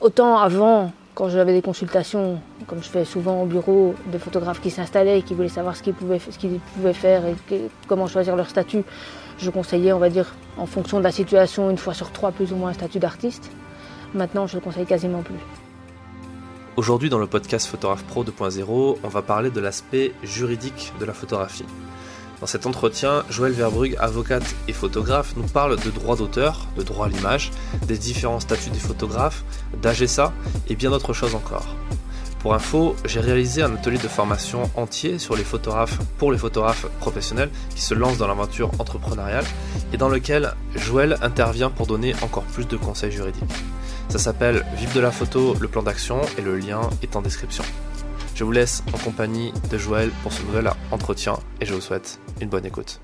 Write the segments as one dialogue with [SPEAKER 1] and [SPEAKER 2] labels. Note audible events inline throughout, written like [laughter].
[SPEAKER 1] autant avant, quand j'avais des consultations, comme je fais souvent au bureau, de photographes qui s'installaient et qui voulaient savoir ce qu'ils pouvaient, faire et comment choisir leur statut, je conseillais, on va dire, en fonction de la situation, une fois sur trois, plus ou moins un statut d'artiste. Maintenant, je le conseille quasiment plus.
[SPEAKER 2] Aujourd'hui, dans le podcast Photographe Pro 2.0, on va parler de l'aspect juridique de la photographie. Dans cet entretien, Joël Verbrugge, avocate et photographe, nous parle de droit d'auteur, de droit à l'image, des différents statuts des photographes, d'AGSA et bien d'autres choses encore. Pour info, j'ai réalisé un atelier de formation entier sur les photographes pour les photographes professionnels qui se lancent dans l'aventure entrepreneuriale et dans lequel Joël intervient pour donner encore plus de conseils juridiques. Ça s'appelle Vive de la photo, le plan d'action et le lien est en description. Je vous laisse en compagnie de Joël pour ce nouvel entretien et je vous souhaite une bonne écoute.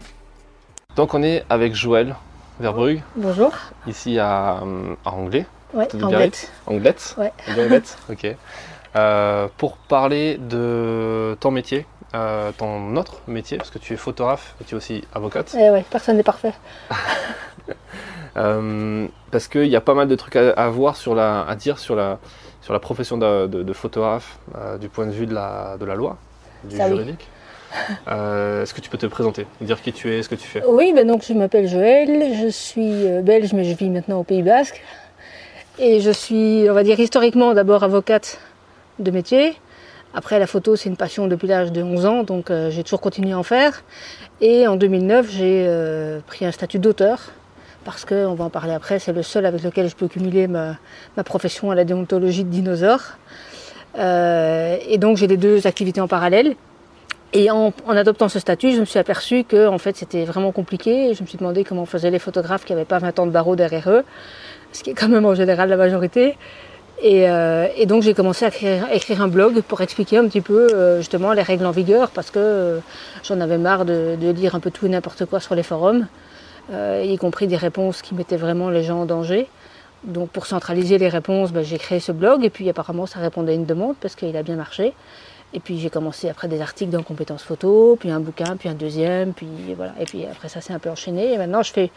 [SPEAKER 2] Donc on est avec Joël Verbrugge,
[SPEAKER 1] Bonjour.
[SPEAKER 2] ici à, euh, à Anglais,
[SPEAKER 1] Ouais, bête.
[SPEAKER 2] Anglette
[SPEAKER 1] Ouais.
[SPEAKER 2] Anglette [laughs] Ok. Euh, pour parler de ton métier, euh, ton autre métier, parce que tu es photographe et tu es aussi avocate.
[SPEAKER 1] Eh ouais, personne n'est parfait. [laughs]
[SPEAKER 2] Euh, parce qu'il y a pas mal de trucs à, à voir sur la, à dire sur la, sur la profession de, de- de photographe euh, du point de vue de la, de la loi, du
[SPEAKER 1] Ça oui.
[SPEAKER 2] juridique. Euh, Est-ce que tu peux te présenter, dire qui tu es, ce que tu fais?
[SPEAKER 1] Oui, ben donc je m'appelle Joël, je suis euh, belge mais je vis maintenant au Pays Basque. Et je suis, on va dire historiquement d'abord avocate de métier. Après la photo c'est une passion depuis l'âge de 11 ans donc j'ai toujours continué à en faire. Et en 2009 j'ai pris un statut d'auteur parce que, on va en parler après, c'est le seul avec lequel je peux cumuler ma, profession à la déontologie de dinosaure. Euh, et donc j'ai les deux activités en parallèle. Et en, adoptant ce statut, je me suis aperçue que en fait, c'était vraiment compliqué. Je me suis demandé comment faisaient les photographes qui n'avaient pas 20 ans de barreau derrière eux, ce qui est quand même en général la majorité. Et, euh, donc j'ai commencé à écrire, un blog pour expliquer un petit peu euh, justement les règles en vigueur parce que j'en avais marre de, lire un peu tout et n'importe quoi sur les forums, y compris des réponses qui mettaient vraiment les gens en danger. Donc pour centraliser les réponses, ben, j'ai créé ce blog et puis apparemment ça répondait à une demande parce qu'il a bien marché. Et puis j'ai commencé après des articles dans compétences photo, puis un bouquin, puis un deuxième, puis voilà. Et puis après ça s'est un peu enchaîné. Et maintenant je fais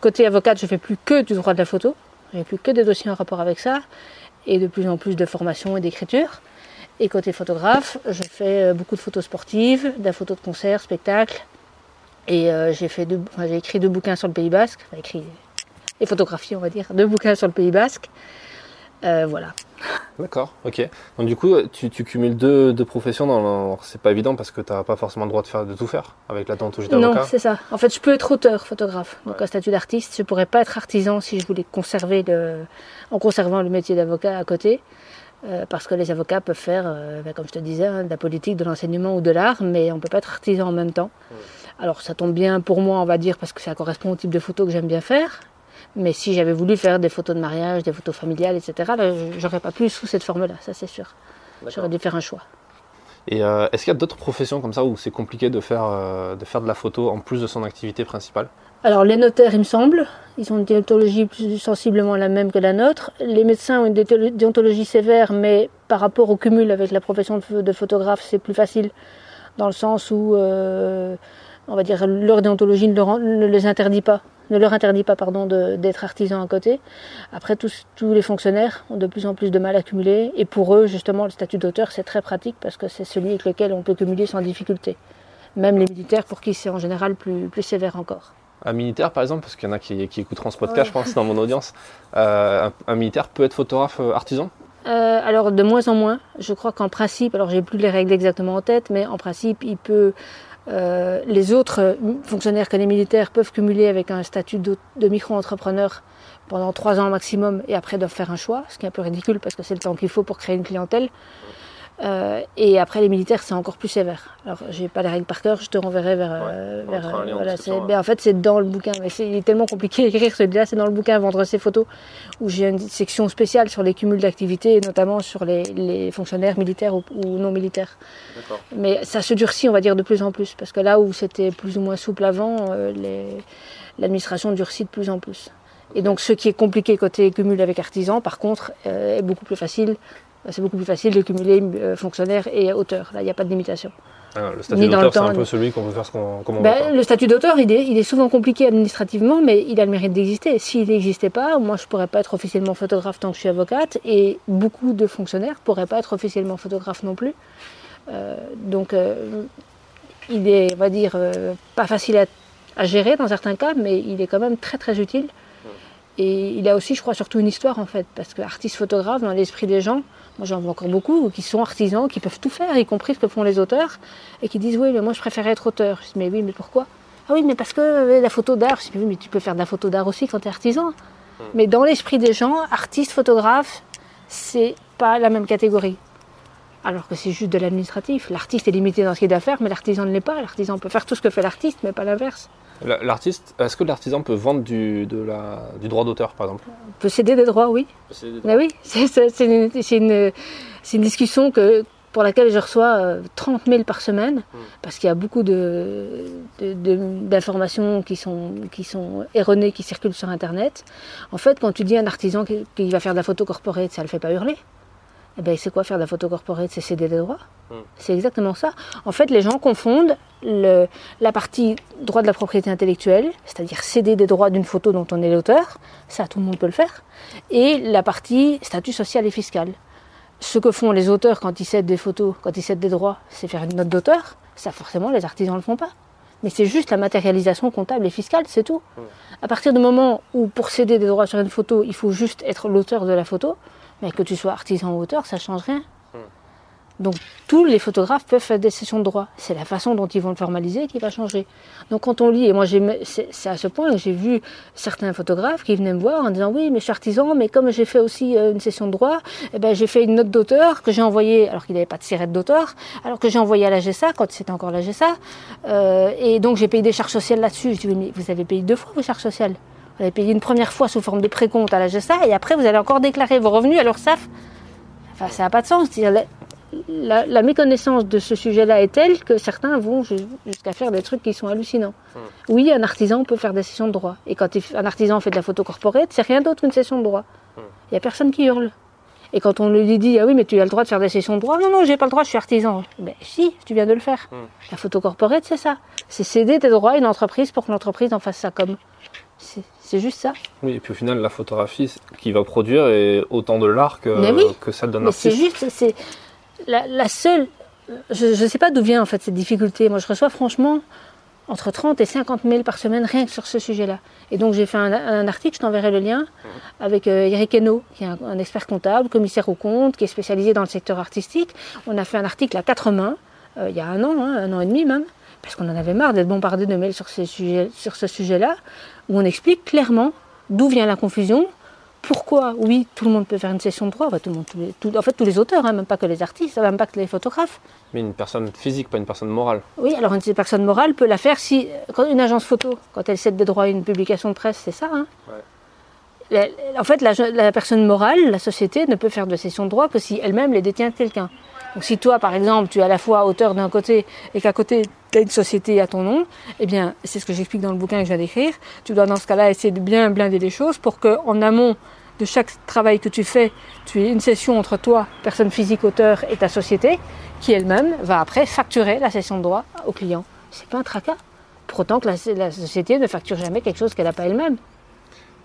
[SPEAKER 1] côté avocate, je fais plus que du droit de la photo. Je fais plus que des dossiers en rapport avec ça, et de plus en plus de formation et d'écriture. Et côté photographe, je fais euh, beaucoup de photos sportives, de la photo de concert, spectacle. Et euh, j'ai fait deux, enfin, j'ai écrit deux bouquins sur le Pays Basque, enfin écrit et photographié on va dire, deux bouquins sur le Pays Basque. Euh, voilà. [laughs]
[SPEAKER 2] D'accord, ok. Donc du coup, tu, tu cumules deux, deux professions. Dans le- C'est pas évident parce que tu n'as pas forcément le droit de, faire, de tout faire avec la déontologie
[SPEAKER 1] Non,
[SPEAKER 2] d'avocat.
[SPEAKER 1] c'est ça. En fait, je peux être auteur, photographe. Donc,
[SPEAKER 2] Ouais.
[SPEAKER 1] un statut d'artiste. Je pourrais pas être artisan si je voulais conserver le, en conservant le métier d'avocat à côté. Euh, parce que les avocats peuvent faire, euh, ben, comme je te disais, hein, de la politique, de l'enseignement ou de l'art, mais on peut pas être artisan en même temps. Alors, ça tombe bien pour moi, on va dire, parce que ça correspond au type de photo que j'aime bien faire. Mais si j'avais voulu faire des photos de mariage, des photos familiales, etc., là, j'aurais pas pu sous cette forme-là, ça c'est sûr. J'aurais dû faire un choix.
[SPEAKER 2] Et euh, est-ce qu'il y a d'autres professions comme ça où c'est compliqué de faire, euh, de faire de la photo en plus de son activité principale?
[SPEAKER 1] Alors les notaires, il me semble, ils ont une déontologie plus sensiblement la même que la nôtre. Les médecins ont une déontolo- déontologie sévère, mais par rapport au cumul avec la profession de photographe, c'est plus facile dans le sens où, euh, on va dire, leur déontologie ne, leur, ne les interdit pas, ne leur interdit pas, pardon, d'être artisans à côté. Après, tous, tous les fonctionnaires ont de plus en plus de mal à cumuler, et pour eux, justement, le statut d'auteur, c'est très pratique parce que c'est celui avec lequel on peut cumuler sans difficulté. Même les militaires, pour qui c'est en général plus, plus sévère encore.
[SPEAKER 2] Un militaire, par exemple, parce qu'il y en a qui, qui écouteront ce podcast, je pense, dans mon audience, euh, un, un militaire peut être photographe euh, artisan?
[SPEAKER 1] Euh, alors de moins en moins. Je crois qu'en principe, alors j'ai plus les règles exactement en tête, mais en principe, il peut. Euh, les autres euh, fonctionnaires que les militaires peuvent cumuler avec un statut de, de micro-entrepreneur pendant trois ans maximum et après doivent faire un choix, ce qui est un peu ridicule parce que c'est le temps qu'il faut pour créer une clientèle. Euh, et après les militaires, c'est encore plus sévère. Alors j'ai pas les règles par cœur, je te renverrai vers. euh,
[SPEAKER 2] mettra un lien en
[SPEAKER 1] voilà,
[SPEAKER 2] ouais.
[SPEAKER 1] fait c'est dans le bouquin, mais c'est il est tellement compliqué à écrire celui-là, c'est dans le bouquin Vendre ses photos où j'ai une section spéciale sur les cumuls d'activités notamment sur les, les fonctionnaires militaires ou, ou non militaires. Mais ça se durcit, on va dire, de plus en plus parce que là où c'était plus ou moins souple avant, euh, l'administration durcit de plus en plus. Et donc ce qui est compliqué côté cumul avec artisan, par contre, euh, est beaucoup plus facile. C'est beaucoup plus facile de cumuler euh, fonctionnaire et auteur. Là, il n'y a pas de limitation.
[SPEAKER 2] Ah, le statut d'auteur, c'est un peu celui qu'on veut faire ce qu'on
[SPEAKER 1] ben, Le statut d'auteur, il est, il est souvent compliqué administrativement, mais il a le mérite d'exister. S'il n'existait pas, moi, je ne pourrais pas être officiellement photographe tant que je suis avocate, et beaucoup de fonctionnaires ne pourraient pas être officiellement photographe non plus. Euh, donc, euh, il est, on va dire, euh, pas facile à, à, gérer dans certains cas, mais il est quand même très très utile. Et il a aussi, je crois, surtout une histoire en fait, parce que artiste photographe, dans l'esprit des gens, moi j'en vois encore beaucoup, qui sont artisans, qui peuvent tout faire, y compris ce que font les auteurs, et qui disent oui, mais moi je préférais être auteur. Je dis mais oui, mais pourquoi? Ah oui, mais parce que euh, la photo d'art, je dis oui, mais tu peux faire de la photo d'art aussi quand tu es artisan. Hmm. Mais dans l'esprit des gens, artiste, photographe, c'est pas la même catégorie. Alors que c'est juste de l'administratif. L'artiste est limité dans ce qu'il doit faire, mais l'artisan ne l'est pas. L'artisan peut faire tout ce que fait l'artiste, mais pas l'inverse.
[SPEAKER 2] L'artiste, est-ce que l'artisan peut vendre du, de la, du droit d'auteur, par exemple?
[SPEAKER 1] Peut céder des droits, oui. Oui, c'est une, une, une, discussion que, pour laquelle je reçois 30 euh, 000 par semaine, hmm. parce qu'il y a beaucoup d'informations qui, sont, qui sont erronées, qui circulent sur Internet. En fait, quand tu dis à un artisan qu'il va faire de la photo corporate, ça ne le fait pas hurler. Eh bien, c'est quoi faire de la photo corporate C'est céder des droits. Hmm. C'est exactement ça. En fait, les gens confondent le, la partie droit de la propriété intellectuelle, c'est-à-dire céder des droits d'une photo dont on est l'auteur, ça tout le monde peut le faire, et la partie statut social et fiscal. Ce que font les auteurs quand ils cèdent des photos, quand ils cèdent des droits, c'est faire une note d'auteur. Ça, forcément, les artisans ne le font pas. Mais c'est juste la matérialisation comptable et fiscale, c'est tout. Hmm. À partir du moment où, pour céder des droits sur une photo, il faut juste être l'auteur de la photo, mais que tu sois artisan ou auteur, ça change rien. Hmm. Donc tous les photographes peuvent faire des sessions de droit. C'est la façon dont ils vont le formaliser qui va changer. Donc quand on lit, et moi c'est à ce point que j'ai vu certains photographes qui venaient me voir en disant oui mais je suis artisan, mais comme j'ai fait aussi euh, une session de droit, eh ben, j'ai fait une note d'auteur que j'ai envoyée, alors qu'il n'avait pas de sirette d'auteur, alors que j'ai envoyé à la GSA quand c'était encore la GSA, euh, et donc j'ai payé des charges sociales là-dessus. Je dis oui mais vous avez payé deux fois vos charges sociales. Vous allez payer une première fois sous forme de précompte à la GSA et après vous allez encore déclarer vos revenus à l'URSSAF. Enfin, ça n'a pas de sens. La, la, méconnaissance de ce sujet-là est telle que certains vont jusqu'à faire des trucs qui sont hallucinants. Hmm. Oui, un artisan peut faire des sessions de droit. Et quand un artisan fait de la photo corporate, c'est rien d'autre qu'une session de droit. Hmm. Il n'y a personne qui hurle. Et quand on lui dit, ah oui, mais tu as le droit de faire des sessions de droit, non, non, j'ai pas le droit, je suis artisan. Ben si, tu viens de le faire. Hmm. La photo corporate, c'est ça. C'est céder tes droits à une entreprise pour que l'entreprise en fasse ça comme. C'est juste ça.
[SPEAKER 2] Oui, et puis au final, la photographie qui va produire est autant de l'art que, que celle d'un artiste.
[SPEAKER 1] C'est juste, c'est la, seule. Je ne sais pas d'où vient en fait cette difficulté. Moi, je reçois franchement entre 30 et 50 mails par semaine rien que sur ce sujet-là. Et donc j'ai fait un, article, je t'enverrai le lien, avec euh, Eric Hainaut, qui est un, expert comptable, commissaire au compte, qui est spécialisé dans le secteur artistique. On a fait un article à quatre mains, euh, il y a un an, hein, un an et demi même, parce qu'on en avait marre d'être bombardé de mails sur, ces sujets, sur ce sujet-là, où on explique clairement d'où vient la confusion, pourquoi, oui, tout le monde peut faire une session de droit, tout le monde, en fait tous les auteurs, hein, même pas que les artistes, même pas que les photographes.
[SPEAKER 2] Mais une personne physique, pas une personne morale.
[SPEAKER 1] Oui, alors une personne morale peut la faire si, quand une agence photo, quand elle cède des droits à une publication de presse, c'est ça. Hein. en fait, la, la, personne morale, la société, ne peut faire de session de droit que si elle-même les détient de quelqu'un. Donc si toi, par exemple, tu es à la fois auteur d'un côté et qu'à côté, une société à ton nom, eh bien, c'est ce que j'explique dans le bouquin que je viens d'écrire, tu dois dans ce cas-là essayer de bien blinder les choses pour qu'en amont de chaque travail que tu fais, tu aies une session entre toi, personne physique, auteur, et ta société, qui elle-même va après facturer la session de droit au client. C'est pas un tracas. Pour autant que la, la société ne facture jamais quelque chose qu'elle n'a pas elle-même.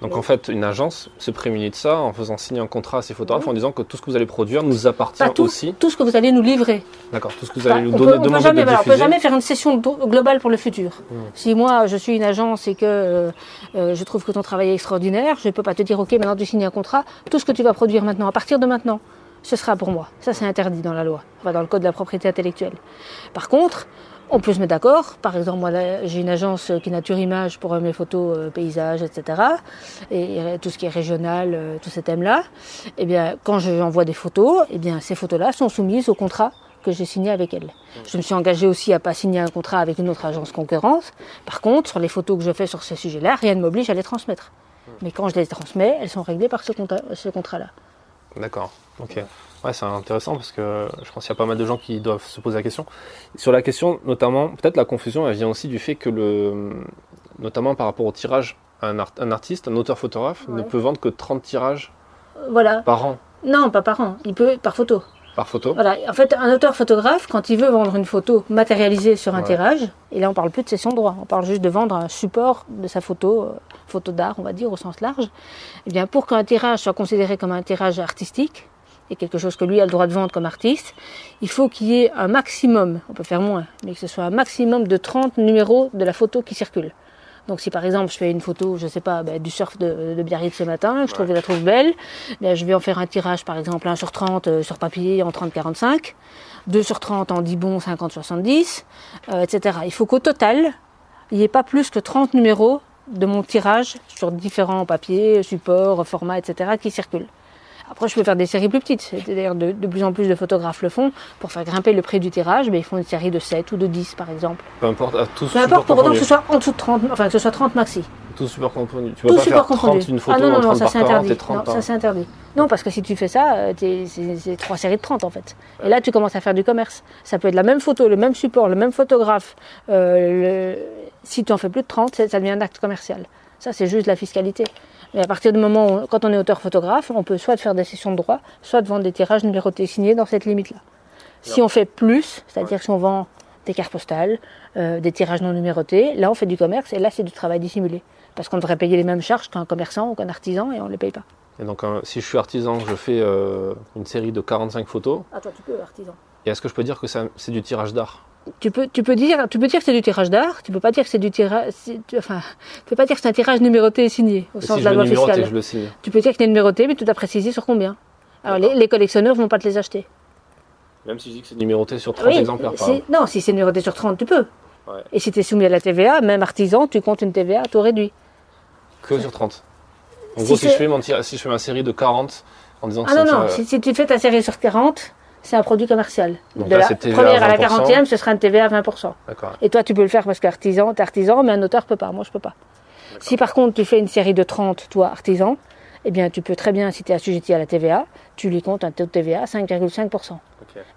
[SPEAKER 2] Donc en fait, une agence se prémunit de ça en faisant signer un contrat à ses photographes en disant que tout ce que vous allez produire nous appartient
[SPEAKER 1] tout,
[SPEAKER 2] aussi.
[SPEAKER 1] Tout ce que vous allez nous livrer.
[SPEAKER 2] D'accord, tout ce que vous allez nous donner,
[SPEAKER 1] on peut, jamais, peut jamais faire une session globale pour le futur. Hmm. Si moi je suis une agence et que euh, euh, je trouve que ton travail est extraordinaire, je ne peux pas te dire ok maintenant tu signes un contrat, tout ce que tu vas produire maintenant, à partir de maintenant, ce sera pour moi. Ça c'est interdit dans la loi, enfin, dans le code de la propriété intellectuelle. Par contre, on peut se mettre d'accord. Par exemple, moi, j'ai une agence qui Nature Image pour mes photos euh, paysages, etc. Et, tout ce qui est régional, euh, tous ces thèmes-là. Eh bien, quand j'envoie des photos, eh bien, ces photos-là sont soumises au contrat que j'ai signé avec elle. Je me suis engagée aussi à pas signer un contrat avec une autre agence concurrence. Par contre, sur les photos que je fais sur ces sujets-là, rien ne m'oblige à les transmettre. Mais quand je les transmets, elles sont réglées par ce, ce contrat-là.
[SPEAKER 2] D'accord. Ok. Ouais, c'est intéressant parce que je pense qu'il y a pas mal de gens qui doivent se poser la question. Sur la question, notamment, peut-être la confusion, elle vient aussi du fait que le, notamment par rapport au tirage, un, un artiste, un auteur-photographe ne peut vendre que 30 tirages
[SPEAKER 1] voilà.
[SPEAKER 2] par an.
[SPEAKER 1] Non, pas par an. Il peut par photo.
[SPEAKER 2] Par photo
[SPEAKER 1] Voilà. En fait, un auteur photographe, quand il veut vendre une photo matérialisée sur un
[SPEAKER 2] Ouais.
[SPEAKER 1] tirage, et là on parle plus de cession de droit, on parle juste de vendre un support de sa photo, euh, photo d'art, on va dire au sens large. Eh bien, pour qu'un tirage soit considéré comme un tirage artistique et quelque chose que lui a le droit de vendre comme artiste, il faut qu'il y ait un maximum, on peut faire moins, mais que ce soit un maximum de 30 numéros de la photo qui circule. Donc si par exemple je fais une photo, je sais pas, ben, du surf de, Biarritz ce matin, je trouve, je la trouve belle, ben, je vais en faire un tirage par exemple 1 sur 30 euh, sur papier en 30-45, 2 sur 30 en 10 bons 50-70, euh, etc. Il faut qu'au total, il n'y ait pas plus que 30 numéros de mon tirage sur différents papiers, supports, formats, etc. qui circulent. Après, je peux faire des séries plus petites. D'ailleurs, de, de plus en plus de photographes le font. Pour faire grimper le prix du tirage, ben, ils font une série de 7 ou de 10 par exemple.
[SPEAKER 2] Peu importe, à
[SPEAKER 1] Peu importe, pour autant que ce soit en dessous de 30, enfin que ce soit 30 maxi.
[SPEAKER 2] Tout support confondu. Tu peux
[SPEAKER 1] Tout
[SPEAKER 2] pas faire 30
[SPEAKER 1] confondu.
[SPEAKER 2] une photo
[SPEAKER 1] ah non, non, non,
[SPEAKER 2] 30
[SPEAKER 1] ça c'est
[SPEAKER 2] 40
[SPEAKER 1] interdit.
[SPEAKER 2] et 30
[SPEAKER 1] Non,
[SPEAKER 2] par...
[SPEAKER 1] ça c'est interdit. Non, parce que si tu fais ça, euh, c'est trois séries de 30 en fait. Et là, tu commences à faire du commerce. Ça peut être la même photo, le même support, le même photographe. Euh, le- Si tu en fais plus de 30, c'est- ça devient un acte commercial. Ça, c'est juste la fiscalité. Mais à partir du moment où, quand on est auteur-photographe, on peut soit de faire des sessions de droit, soit de vendre des tirages numérotés signés dans cette limite-là. Si on fait plus, c'est-à-dire si on vend des cartes postales, euh, des tirages non numérotés, là on fait du commerce et là c'est du travail dissimulé. Parce qu'on devrait payer les mêmes charges qu'un commerçant ou qu'un artisan et on ne les paye pas.
[SPEAKER 2] Et donc, si je suis artisan, je fais euh, une série de 45 photos.
[SPEAKER 1] Ah toi tu peux, artisan.
[SPEAKER 2] Et est-ce que je peux dire que c'est du tirage d'art?
[SPEAKER 1] Tu peux, tu peux dire, tu peux dire que c'est du tirage d'art. Tu peux pas dire que c'est du tirage, tu- enfin, tu peux pas dire que c'est un tirage numéroté et signé au
[SPEAKER 2] Et
[SPEAKER 1] sens
[SPEAKER 2] Si
[SPEAKER 1] de la loi fiscale.
[SPEAKER 2] je le signe
[SPEAKER 1] Tu peux dire qu'il est numéroté, mais tu dois préciser sur combien. Alors les, les collectionneurs vont pas te les acheter.
[SPEAKER 2] Même si je dis que c'est numéroté sur 30
[SPEAKER 1] Oui,
[SPEAKER 2] exemplaires par exemple.
[SPEAKER 1] non, si c'est numéroté sur 30, tu peux.
[SPEAKER 2] Ouais.
[SPEAKER 1] Et si tu es soumis à la TVA, même artisan, tu comptes une TVA à taux réduit.
[SPEAKER 2] Que sur 30. En
[SPEAKER 1] Si
[SPEAKER 2] gros, si je, fais mon si je fais ma série de 40 en disant que
[SPEAKER 1] Ah non,
[SPEAKER 2] un
[SPEAKER 1] non, si, si tu fais ta série sur 40, c'est un produit commercial.
[SPEAKER 2] Donc
[SPEAKER 1] de
[SPEAKER 2] là,
[SPEAKER 1] la première à la
[SPEAKER 2] 20%.
[SPEAKER 1] 40e, ce sera une TVA à 20%.
[SPEAKER 2] D'accord.
[SPEAKER 1] Et toi, tu peux le faire parce qu'artisan, t'es artisan, mais un auteur peut pas. Moi, je peux pas. Si par contre, tu fais une série de 30, toi, artisan, eh bien, tu peux très bien, si tu es assujetti à la TVA, tu lui comptes un taux de TVA à 5,5%.
[SPEAKER 2] Ok.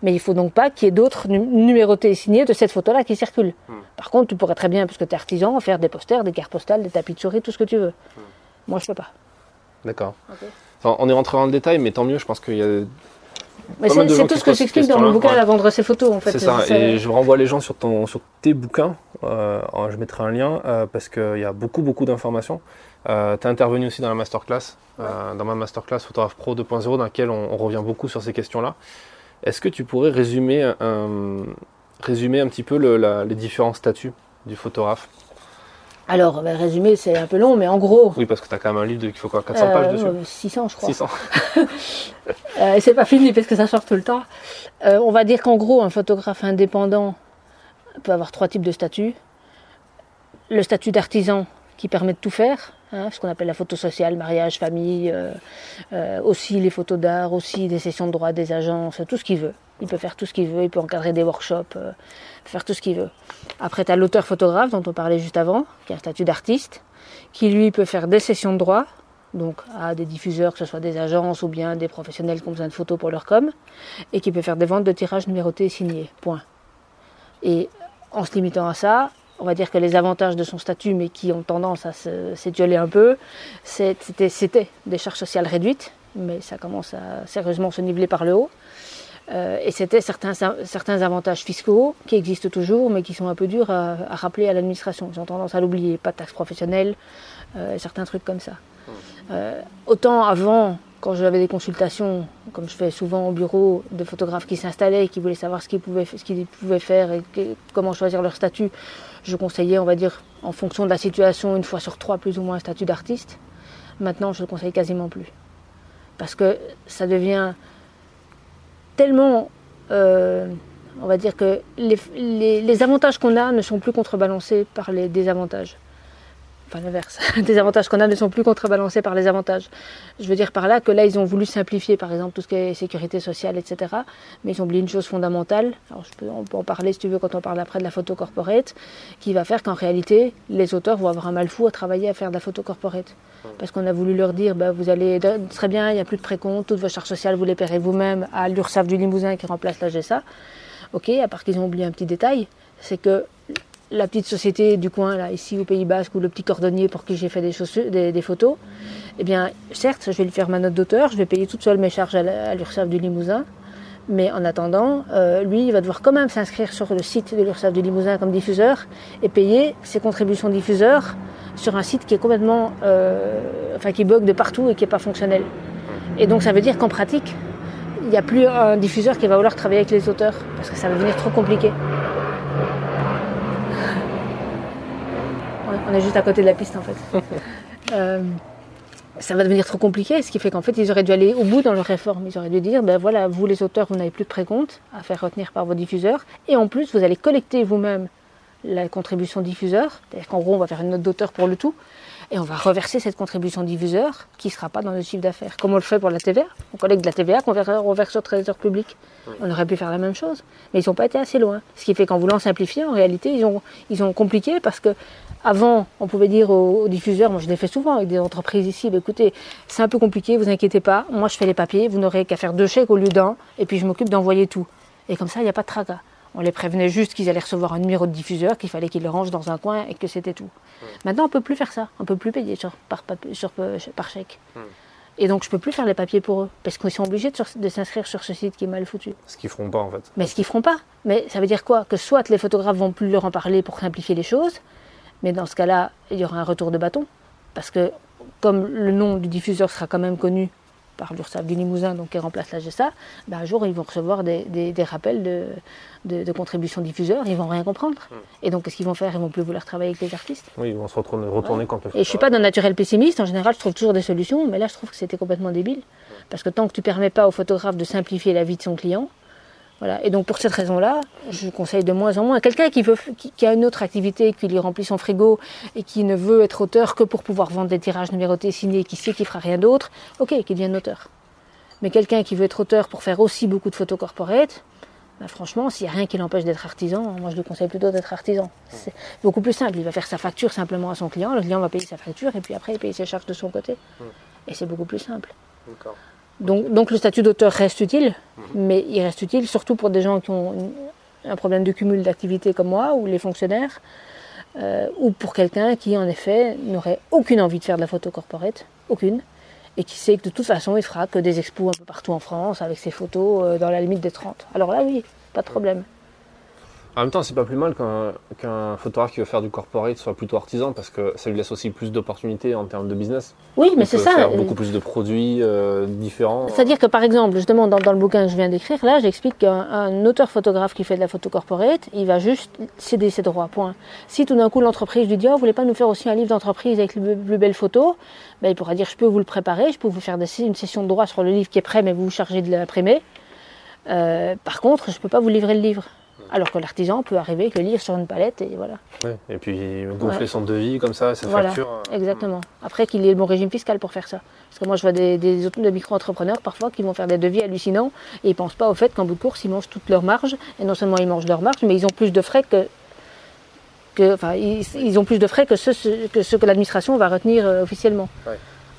[SPEAKER 1] Mais il faut donc pas qu'il y ait d'autres nu- numérotés et signés de cette photo-là qui circulent.
[SPEAKER 2] Hmm.
[SPEAKER 1] Par contre, tu pourrais très bien, puisque tu es artisan, faire des posters, des cartes postales, des tapis de souris, tout ce que tu veux.
[SPEAKER 2] Hmm.
[SPEAKER 1] Moi, je peux pas.
[SPEAKER 2] D'accord. Enfin, on est rentré dans le détail, mais tant mieux, je pense qu'il y a
[SPEAKER 1] c'est tout ce que j'explique dans mon bouquin,
[SPEAKER 2] ouais.
[SPEAKER 1] à vendre ses photos, en fait.
[SPEAKER 2] C'est ça, et je renvoie les gens sur, ton, sur tes bouquins, euh, je mettrai un lien, euh, parce qu'il y a beaucoup, beaucoup d'informations. Euh, tu es intervenu aussi dans la masterclass, dans ma masterclass Photographe Pro 2.0, dans laquelle on, on revient beaucoup sur ces questions-là. Est-ce que tu pourrais résumer un, résumer un petit peu le- la- les différents statuts du photographe?
[SPEAKER 1] Alors, ben, résumé, c'est un peu long, mais en gros.
[SPEAKER 2] Oui, parce que tu as quand même un livre de, il faut quoi, 400 pages
[SPEAKER 1] euh,
[SPEAKER 2] dessus
[SPEAKER 1] euh, 600, je crois.
[SPEAKER 2] 600 [laughs]
[SPEAKER 1] Euh, c'est pas fini parce que ça change tout le temps. Euh, on va dire qu'en gros, un photographe indépendant peut avoir trois types de statuts. Le statut d'artisan qui permet de tout faire, hein, ce qu'on appelle la photo sociale, mariage, famille, euh, euh, aussi les photos d'art, aussi des sessions de droit, des agences, tout ce qu'il veut. Il peut faire tout ce qu'il veut, il peut encadrer des workshops, euh, faire tout ce qu'il veut. Après, tu as l'auteur photographe dont on parlait juste avant, qui a un statut d'artiste, qui lui peut faire des sessions de droit, donc à des diffuseurs, que ce soit des agences ou bien des professionnels qui ont besoin de photos pour leur com, et qui peut faire des ventes de tirages numérotés et signés. Point. Et en se limitant à ça, on va dire que les avantages de son statut, mais qui ont tendance à s'étioler un peu, c'était des charges sociales réduites, mais ça commence à sérieusement se niveler par le haut. Euh, et c'était certains, certains avantages fiscaux qui existent toujours, mais qui sont un peu durs à, à rappeler à l'administration. Ils ont tendance à l'oublier. Pas de taxes professionnelles, euh, certains trucs comme ça. Euh, autant avant, quand j'avais des consultations, comme je fais souvent au bureau, de photographes qui s'installaient et qui voulaient savoir ce qu'ils pouvaient, ce qu'ils pouvaient faire et que- comment choisir leur statut, je conseillais, on va dire, en fonction de la situation, une fois sur trois, plus ou moins un statut d'artiste. Maintenant, je le conseille quasiment plus. Parce que ça devient tellement. euh, on va dire que les, avantages qu'on a ne sont plus contrebalancés par les désavantages. Enfin l'inverse. [laughs] Les avantages qu'on a ne sont plus contrebalancés par les avantages. Je veux dire par là que là, ils ont voulu simplifier, par exemple, tout ce qui est sécurité sociale, etc. Mais ils ont oublié une chose fondamentale. Alors, on peut en parler si tu veux quand on parle après de la photo corporate, qui va faire qu'en réalité, les auteurs vont avoir un mal fou à travailler à faire de la photo corporate. Parce qu'on a voulu leur dire, bah, vous allez très bien, il n'y a plus de précompte, toutes vos charges sociales, vous les paierez vous-même à l'URSSAF du Limousin qui remplace la GSA. Ok, à part qu'ils ont oublié un petit détail, c'est que la petite société du coin, là, ici au Pays Basque, ou le petit cordonnier pour qui j'ai fait des, photos, eh bien, certes, je vais lui faire ma note d'auteur, je vais payer toute seule mes charges à l'URSSAF du Limousin, Mais en attendant, euh, lui, il va devoir quand même s'inscrire sur le site de l'URSSAF du Limousin comme diffuseur et payer ses contributions diffuseurs sur un site qui est complètement, euh, enfin qui bug de partout et qui n'est pas fonctionnel. Et donc ça veut dire qu'en pratique, il n'y a plus un diffuseur qui va vouloir travailler avec les auteurs parce que ça va devenir trop compliqué. On est juste à côté de la piste en fait. [laughs] Euh, ça va devenir trop compliqué, ce qui fait qu'en fait, ils auraient dû aller au bout dans leur réforme. Ils auraient dû dire, ben voilà, vous les auteurs, vous n'avez plus de précompte à faire retenir par vos diffuseurs, et en plus, vous allez collecter vous-même la contribution diffuseur, c'est-à-dire qu'en gros, on va faire une note d'auteur pour le tout, et on va reverser cette contribution diffuseur qui ne sera pas dans le chiffre d'affaires. Comme on le fait pour la TVA. On collecte de la TVA qu'on reverse au trésor public. On aurait pu faire la même chose. Mais ils n'ont pas été assez loin. Ce qui fait qu'en voulant simplifier, en réalité, ils ont, ils ont compliqué parce que avant, on pouvait dire aux, diffuseurs, moi je l'ai fait souvent avec des entreprises ici, bah, écoutez, c'est un peu compliqué, vous inquiétez pas, moi je fais les papiers, vous n'aurez qu'à faire deux chèques au lieu d'un, et puis je m'occupe d'envoyer tout. Et comme ça, il n'y a pas de tracas. On les prévenait juste qu'ils allaient recevoir un numéro de diffuseur, qu'il fallait qu'ils le rangent dans un coin et que c'était tout. Maintenant, on ne peut plus faire ça. On ne peut plus payer sur, par, par, chèque. Et donc, je ne peux plus faire les papiers pour eux. Parce qu'ils sont obligés de, s'inscrire sur ce site qui est mal foutu.
[SPEAKER 2] Ce qu'ils feront pas, en fait.
[SPEAKER 1] Mais ce qu'ils feront pas. Mais ça veut dire quoi? Que soit les photographes vont plus leur en parler pour simplifier les choses, mais dans ce cas-là, il y aura un retour de bâton. Parce que, comme le nom du diffuseur sera quand même connu par l'URSSAF du Limousin, donc qui remplace la GESA, ben un jour ils vont recevoir des, rappels de, de, contributions diffuseurs, ils vont rien comprendre. Hmm. Et donc qu'est-ce qu'ils vont faire? Ils vont plus vouloir travailler avec les artistes?
[SPEAKER 2] Oui, ils vont se retourner, retourner quand
[SPEAKER 1] Et je suis pas d'un naturel pessimiste, en général je trouve toujours des solutions, mais là je trouve que c'était complètement débile. Hmm. Parce que tant que tu permets pas au photographe de simplifier la vie de son client, voilà. Et donc pour cette raison-là, je conseille de moins en moins. Quelqu'un qui, veut, qui, a une autre activité, qui lui remplit son frigo et qui ne veut être auteur que pour pouvoir vendre des tirages numérotés signés, qui sait qu'il fera rien d'autre, ok, qu'il devienne auteur. Mais quelqu'un qui veut être auteur pour faire aussi beaucoup de photos corporate, ben franchement, s'il n'y a rien qui l'empêche d'être artisan, moi je le conseille plutôt d'être artisan. C'est beaucoup plus simple. Il va faire sa facture simplement à son client, le client va payer sa facture et puis après il paye ses charges de son côté. Et c'est beaucoup plus simple. D'accord. Donc, le statut d'auteur reste utile, mais il reste utile surtout pour des gens qui ont un problème de cumul d'activités comme moi, ou les fonctionnaires, euh, ou pour quelqu'un qui en effet n'aurait aucune envie de faire de la photo corporate, aucune, et qui sait que de toute façon il fera que des expos un peu partout en France avec ses photos euh, dans la limite des 30. Alors là oui, pas de problème.
[SPEAKER 2] En même temps, c'est pas plus mal qu'un photographe qui veut faire du corporate soit plutôt artisan parce que ça lui laisse aussi plus d'opportunités en termes de business.
[SPEAKER 1] Oui, mais c'est ça.
[SPEAKER 2] Faire beaucoup plus de produits euh, différents.
[SPEAKER 1] C'est-à-dire que par exemple, justement, dans, dans le bouquin que je viens d'écrire, là, j'explique qu'un auteur photographe qui fait de la photo corporate, il va juste céder ses droits. Point. Si tout d'un coup l'entreprise lui dit, oh, vous voulez pas nous faire aussi un livre d'entreprise avec les plus belles photos, ben, il pourra dire, je peux vous le préparer, je peux vous faire une session de droit sur le livre qui est prêt, mais vous vous chargez de l'imprimer. Euh, par contre, je peux pas vous livrer le livre. Alors que l'artisan peut arriver avec le livre sur une palette et voilà.
[SPEAKER 2] et puis gonfler son devis comme ça, sa facture.
[SPEAKER 1] Euh, exactement. Après qu'il ait le bon régime fiscal pour faire ça. Parce que moi je vois des, des, micro-entrepreneurs parfois qui vont faire des devis hallucinants et ils ne pensent pas au fait qu'en bout de course ils mangent toute leur marge. Et non seulement ils mangent leur marge, mais ils ont plus de frais que. que enfin, ils, ont plus de frais que ceux que, ce que l'administration va retenir euh, officiellement.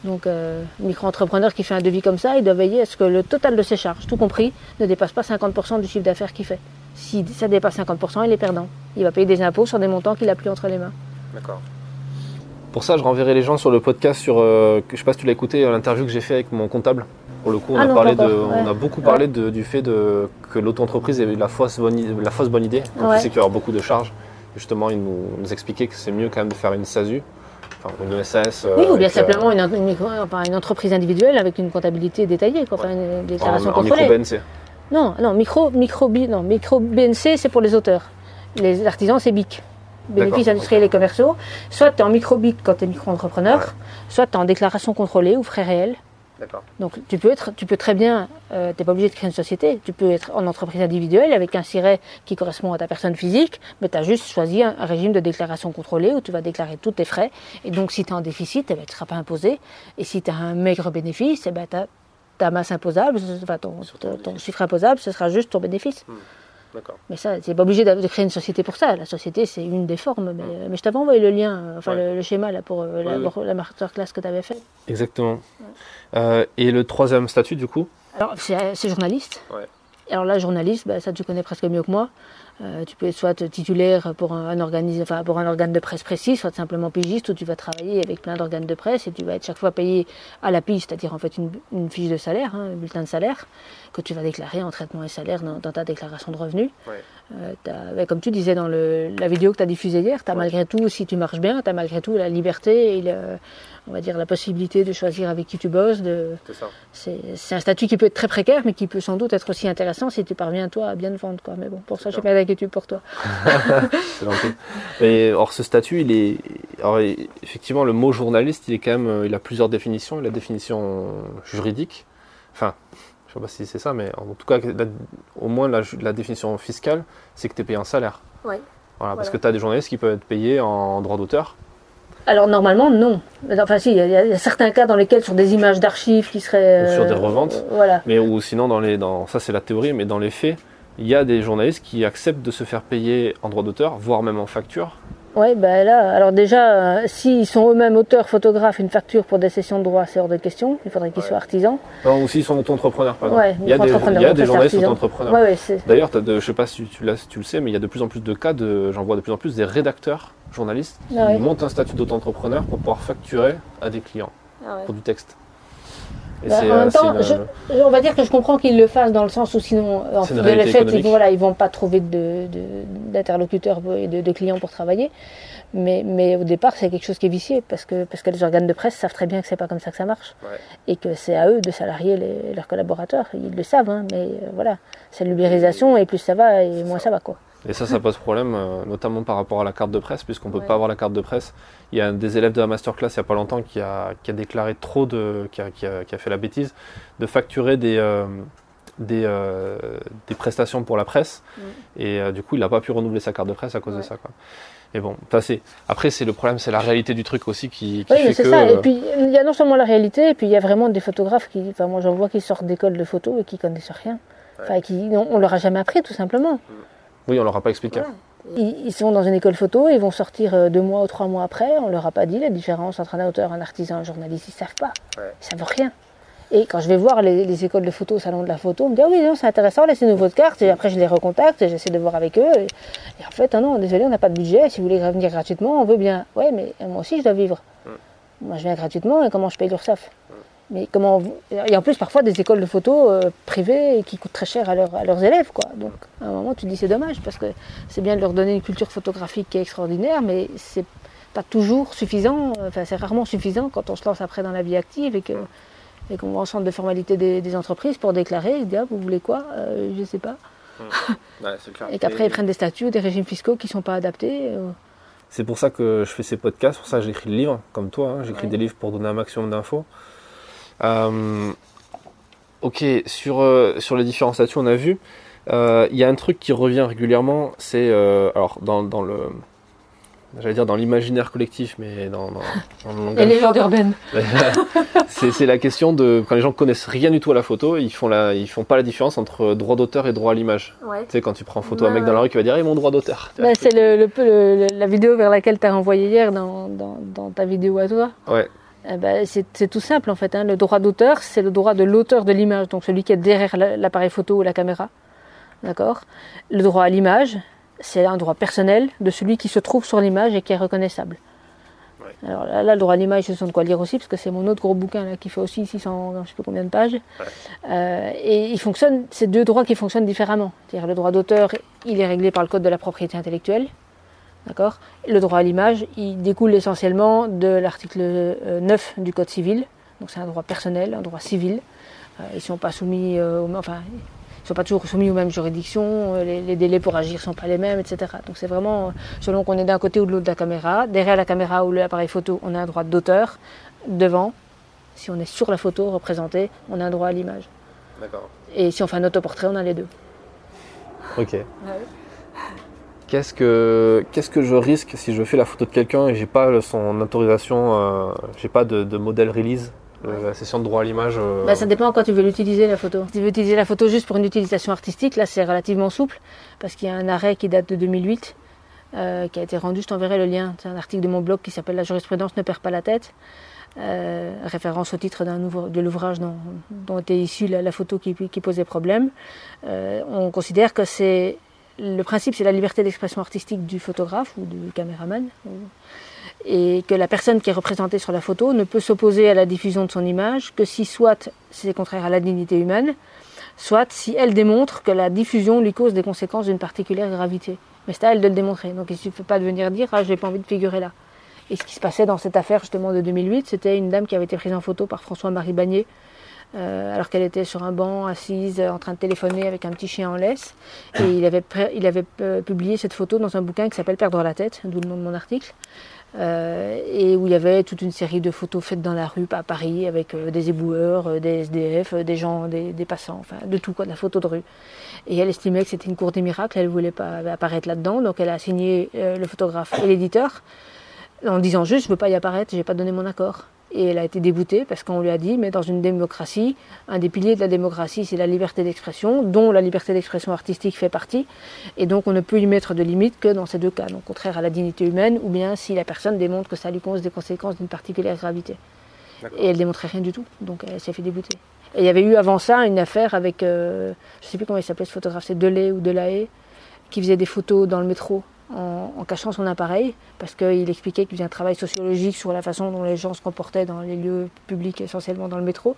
[SPEAKER 1] Donc, euh, micro-entrepreneur qui fait un devis comme ça, il doit veiller à ce que le total de ses charges, tout compris, ne dépasse pas 50% du chiffre d'affaires qu'il fait. Si ça dépasse 50%, il est perdant. Il va payer des impôts sur des montants qu'il n'a plus entre les mains.
[SPEAKER 2] D'accord. Pour ça, je renverrai les gens sur le podcast sur, euh, je sais pas si tu l'as écouté, l'interview que j'ai fait avec mon comptable. Pour le coup, on, ah a, parlé de, on a beaucoup parlé du fait de, que l'auto-entreprise avait la fausse bonne, la fausse bonne idée. On sait qu'il y aura beaucoup de charges. Justement, il nous, expliquait que c'est mieux quand même de faire une SASU, enfin une SAS.
[SPEAKER 1] oui, ou bien euh, simplement une, une, entreprise individuelle avec une comptabilité détaillée, quoi, une déclaration en, contrôlée. BNC. Non, non, micro, micro, non, micro BNC, c'est pour les auteurs. Les artisans, c'est BIC. Bénéfices industriels et commerciaux. Soit tu es en micro-BIC quand tu es micro-entrepreneur, soit tu es en déclaration contrôlée ou frais réels. Donc tu peux, être, tu peux très bien, euh, tu n'es pas obligé de créer une société, tu peux être en entreprise individuelle avec un siret qui correspond à ta personne physique, mais tu as juste choisi un, régime de déclaration contrôlée où tu vas déclarer tous tes frais. Et donc si tu es en déficit, eh ben, tu ne seras pas imposé. Et si tu as un maigre bénéfice, eh ben, tu ta masse imposable, enfin ton, ton, chiffre imposable, ce sera juste ton bénéfice. Hmm. Mais ça, c'est pas obligé de créer une société pour ça. La société, c'est une des formes. Mais, hmm. mais je t'avais envoyé le lien, euh, enfin le, schéma là, pour euh, la, la masterclass que tu avais fait.
[SPEAKER 2] Exactement. Euh, et le troisième statut, du coup?
[SPEAKER 1] Alors, c'est journaliste. Alors là, journaliste, bah, ça tu connais presque mieux que moi. Euh, tu peux être soit titulaire pour un, organe de presse précis, soit simplement pigiste, où tu vas travailler avec plein d'organes de presse et tu vas être chaque fois payé à la pige, c'est-à-dire en fait une, fiche de salaire, hein, un bulletin de salaire, que tu vas déclarer en traitement et salaire dans, ta déclaration de revenus. Euh, comme tu disais dans la vidéo que tu as diffusée hier, tu as malgré tout, si tu marches bien, tu as malgré tout la liberté et le, on va dire la possibilité de choisir avec qui tu bosses. De... C'est un statut qui peut être très précaire, mais qui peut sans doute être aussi intéressant si tu parviens toi à bien te vendre. Quoi. Mais bon, pour ça, j'ai pas d'inquiétude pour toi. [laughs]
[SPEAKER 2] c'est gentil. Or, ce statut, il est, alors, effectivement, le mot journaliste, il est quand même, euh, il a plusieurs définitions. Il a la définition juridique, enfin, je sais pas si c'est ça, mais en tout cas, au moins la, la définition fiscale, c'est que tu es payé un salaire.
[SPEAKER 1] Oui.
[SPEAKER 2] Voilà, Parce que tu as des journalistes qui peuvent être payés en droit d'auteur.
[SPEAKER 1] Alors normalement non. Enfin si, il y, a certains cas dans lesquels sur des images d'archives qui seraient...
[SPEAKER 2] Ou sur des euh, reventes. voilà. Mais ou sinon dans les, dans, ça c'est la théorie, mais dans les faits, il y a des journalistes qui acceptent de se faire payer en droit d'auteur, voire même en facture,
[SPEAKER 1] oui, ben là, alors déjà, euh, s'ils sont eux-mêmes auteurs, photographes, une facture pour des sessions de droit, c'est hors de question. Il faudrait qu'ils soient artisans.
[SPEAKER 2] Non, ou s'ils sont auto-entrepreneurs, par exemple. il, y a des, il y a des journalistes auto-entrepreneurs. D'ailleurs, je ne sais pas si tu, tu, le sais, mais il y a de plus en plus de cas, de, j'en vois de plus en plus des rédacteurs, journalistes, ah qui montent un statut d'auto-entrepreneur pour pouvoir facturer à des clients ah pour du texte.
[SPEAKER 1] Bah, en même temps, on va dire que je comprends qu'ils le fassent dans le sens où sinon, en fait, ils, voilà, ils vont pas trouver d'interlocuteurs de, et de, clients pour travailler. Mais, mais au départ, c'est quelque chose qui est vicié parce que, parce que les organes de presse savent très bien que c'est pas comme ça que ça marche et que c'est à eux de salarier leurs collaborateurs. Ils le savent, hein, mais euh, voilà, c'est l'ubérisation et plus ça va et moins ça va quoi.
[SPEAKER 2] Et ça, ça pose problème, euh, notamment par rapport à la carte de presse, puisqu'on ne peut pas avoir la carte de presse. Il y a un des élèves de la masterclass il n'y a pas longtemps qui a, qui a déclaré trop de. Qui a, qui, a, qui a, fait la bêtise de facturer des. Euh, des, euh, des, prestations pour la presse et du coup il n'a pas pu renouveler sa carte de presse à cause de ça quoi. Et bon, c'est après c'est le problème, c'est la réalité du truc aussi qui, qui
[SPEAKER 1] oui, c'est ça. Et puis il y a non seulement la réalité, et puis il y a vraiment des photographes qui, enfin moi j'en vois qui sortent d'école de photo et qui connaissent rien, enfin qui on, on, leur a jamais appris tout simplement. Mm.
[SPEAKER 2] Oui, on leur a pas expliqué.
[SPEAKER 1] Ils, sont dans une école photo, ils vont sortir euh, deux mois ou trois mois après, on leur a pas dit la différence entre un auteur, un artisan, un journaliste, ils savent pas. Ouais. Ils savent rien. Et quand je vais voir les, écoles de photo au salon de la photo, on me dit ah oui non c'est intéressant laissez-nous votre carte et après je les recontacte et j'essaie de voir avec eux et, en fait ah non désolé on n'a pas de budget si vous voulez venir gratuitement on veut bien ouais mais moi aussi je dois vivre mm. moi je viens gratuitement et comment je paye l'URSSAF? Mais comment et en plus parfois des écoles de photo euh, privées qui coûtent très cher à, leurs élèves quoi. Donc à un moment tu te dis c'est dommage parce que c'est bien de leur donner une culture photographique qui est extraordinaire, mais c'est pas toujours suffisant. Enfin c'est rarement suffisant quand on se lance après dans la vie active et que et qu'on va en centre de formalité des, entreprises pour déclarer, ils disent ah, vous voulez quoi euh, Je sais pas. Mmh. [laughs] et qu'après ils prennent des statuts, des régimes fiscaux qui sont pas adaptés. Euh.
[SPEAKER 2] C'est pour ça que je fais ces podcasts, pour ça que j'écris le livre, comme toi, hein. j'écris des livres pour donner un maximum d'infos. Euh, ok, sur, euh, sur les différents statuts, on a vu. Euh, il y a un truc qui revient régulièrement, c'est alors dans, dans le j'allais dire dans l'imaginaire collectif, mais dans, dans,
[SPEAKER 1] dans les [laughs] légendes urbaines. [laughs]
[SPEAKER 2] c'est la question de quand les gens connaissent rien du tout à la photo, ils font la, ils font pas la différence entre droit d'auteur et droit à l'image. Tu sais quand tu prends en photo un mec dans la rue qui va dire hey, mon droit d'auteur.
[SPEAKER 1] Bah, c'est le, le, la vidéo vers laquelle tu as envoyé hier dans, dans, ta vidéo à toi.
[SPEAKER 2] Ouais.
[SPEAKER 1] Eh ben, c'est tout simple en fait. Hein. Le droit d'auteur, c'est le droit de l'auteur de l'image, donc celui qui est derrière l'appareil photo ou la caméra. D'accord? Le droit à l'image, c'est un droit personnel de celui qui se trouve sur l'image et qui est reconnaissable. Alors là, le droit à l'image, c'est de quoi lire aussi, parce que c'est mon autre gros bouquin là, qui fait aussi 600, je sais plus combien de pages. Euh, et il fonctionne, c'est deux droits qui fonctionnent différemment. C'est-à-dire le droit d'auteur, il est réglé par le code de la propriété intellectuelle. D'accord? Le droit à l'image, il découle essentiellement de l'article 9 euh, du Code civil. Donc c'est un droit personnel, un droit civil. Euh, ils ne sont pas soumis, euh, enfin, ils sont pas toujours soumis aux mêmes juridictions. Les, délais pour agir ne sont pas les mêmes, etc. Donc c'est vraiment selon qu'on est d'un côté ou de l'autre de la caméra. Derrière la caméra ou l'appareil photo, on a un droit d'auteur. Devant, si on est sur la photo représentée, on a un droit à l'image.
[SPEAKER 2] D'accord.
[SPEAKER 1] Et si on fait un autoportrait, on a les deux.
[SPEAKER 2] Ok. Qu'est-ce que, qu'est-ce que je risque si je fais la photo de quelqu'un et j'ai pas son autorisation, euh, j'ai pas de, modèle release euh, la session de droit à l'image euh,
[SPEAKER 1] bah, Ça dépend quand tu veux l'utiliser la photo. Si tu veux utiliser la photo juste pour une utilisation artistique, là c'est relativement souple parce qu'il y a un arrêt qui date de 2008 qui a été rendu, je t'enverrai le lien. C'est un article de mon blog qui s'appelle La jurisprudence ne perd pas la tête. référence au titre d'un de l'ouvrage dont, dont, était issue la, photo qui, qui posait problème. on considère que c'est le principe, c'est la liberté d'expression artistique du photographe ou du caméraman, et que la personne qui est représentée sur la photo ne peut s'opposer à la diffusion de son image que si soit c'est contraire à la dignité humaine, soit si elle démontre que la diffusion lui cause des conséquences d'une particulière gravité. Mais c'est à elle de le démontrer. Donc il ne suffit pas de venir dire ah j'ai pas envie de figurer là. Et ce qui se passait dans cette affaire justement de 2008, c'était une dame qui avait été prise en photo par François-Marie Bagné, euh, alors qu'elle était sur un banc, assise, en train de téléphoner avec un petit chien en laisse. Et il avait, euh, publié cette photo dans un bouquin qui s'appelle Perdre la tête, d'où le nom de mon article. Euh, et où il y avait toute une série de photos faites dans la rue à Paris avec des éboueurs, des SDF, des gens, des, passants, enfin de tout quoi, de la photo de rue. Et elle estimait que c'était une cour des miracles, elle voulait pas apparaître là-dedans, donc elle a signé le photographe et l'éditeur en disant juste je veux pas y apparaître, j'ai pas donné mon accord. Et elle a été déboutée parce qu'on lui a dit, mais dans une démocratie, un des piliers de la démocratie, c'est la liberté d'expression, dont la liberté d'expression artistique fait partie. Et donc on ne peut y mettre de limite que dans ces deux cas, donc contraire à la dignité humaine, ou bien si la personne démontre que ça lui cause des conséquences d'une particulière gravité. Et elle démontrait rien du tout, donc elle s'est fait débouter. Et il y avait eu avant ça une affaire avec, euh, je ne sais plus comment il s'appelait ce photographe, c'est Delay ou Delahaye, qui faisait des photos dans le métro en, cachant son appareil, parce qu'il expliquait qu'il faisait un travail sociologique sur la façon dont les gens se comportaient dans les lieux publics, essentiellement dans le métro.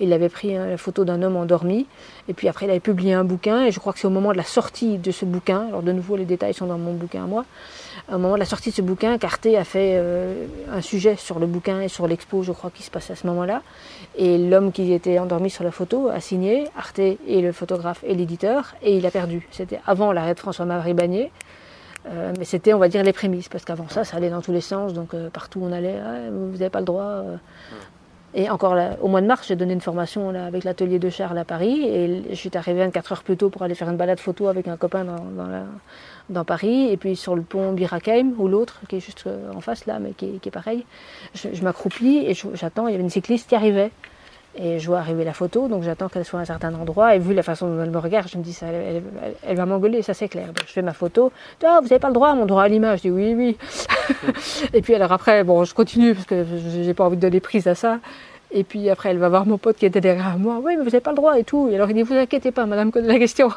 [SPEAKER 1] Il avait pris hein, la photo d'un homme endormi, et puis après il avait publié un bouquin, et je crois que c'est au moment de la sortie de ce bouquin, alors de nouveau les détails sont dans mon bouquin à moi, au moment de la sortie de ce bouquin, Carté a fait euh, un sujet sur le bouquin et sur l'expo, je crois, qui se passait à ce moment-là. Et l'homme qui était endormi sur la photo a signé, Arte et le photographe et l'éditeur, et il a perdu. C'était avant l'arrêt de François-Marie Bagné. Euh, mais c'était, on va dire, les prémices, parce qu'avant ça, ça allait dans tous les sens, donc euh, partout où on allait, ah, vous n'avez pas le droit. Euh. Et encore au mois de mars, j'ai donné une formation là, avec l'atelier de Charles à Paris, et je suis arrivée 24 heures plus tôt pour aller faire une balade photo avec un copain dans, dans, dans Paris, et puis sur le pont Birakheim, ou l'autre, qui est juste en face là, mais qui, qui est pareil. Je, je m'accroupis et j'attends, il y avait une cycliste qui arrivait. Et je vois arriver la photo, donc j'attends qu'elle soit à un certain endroit. Et vu la façon dont elle me regarde, je me dis, ça, elle, va m'engueuler, ça c'est clair. Donc je fais ma photo. Ah, vous n'avez pas le droit, mon droit à l'image. Je dis oui, oui. [laughs] et puis alors après, bon, je continue parce que j'ai pas envie de donner prise à ça. Et puis après, elle va voir mon pote qui était derrière moi. Oui, mais vous n'avez pas le droit et tout. Et alors il dit, vous inquiétez pas, madame, connaît la question.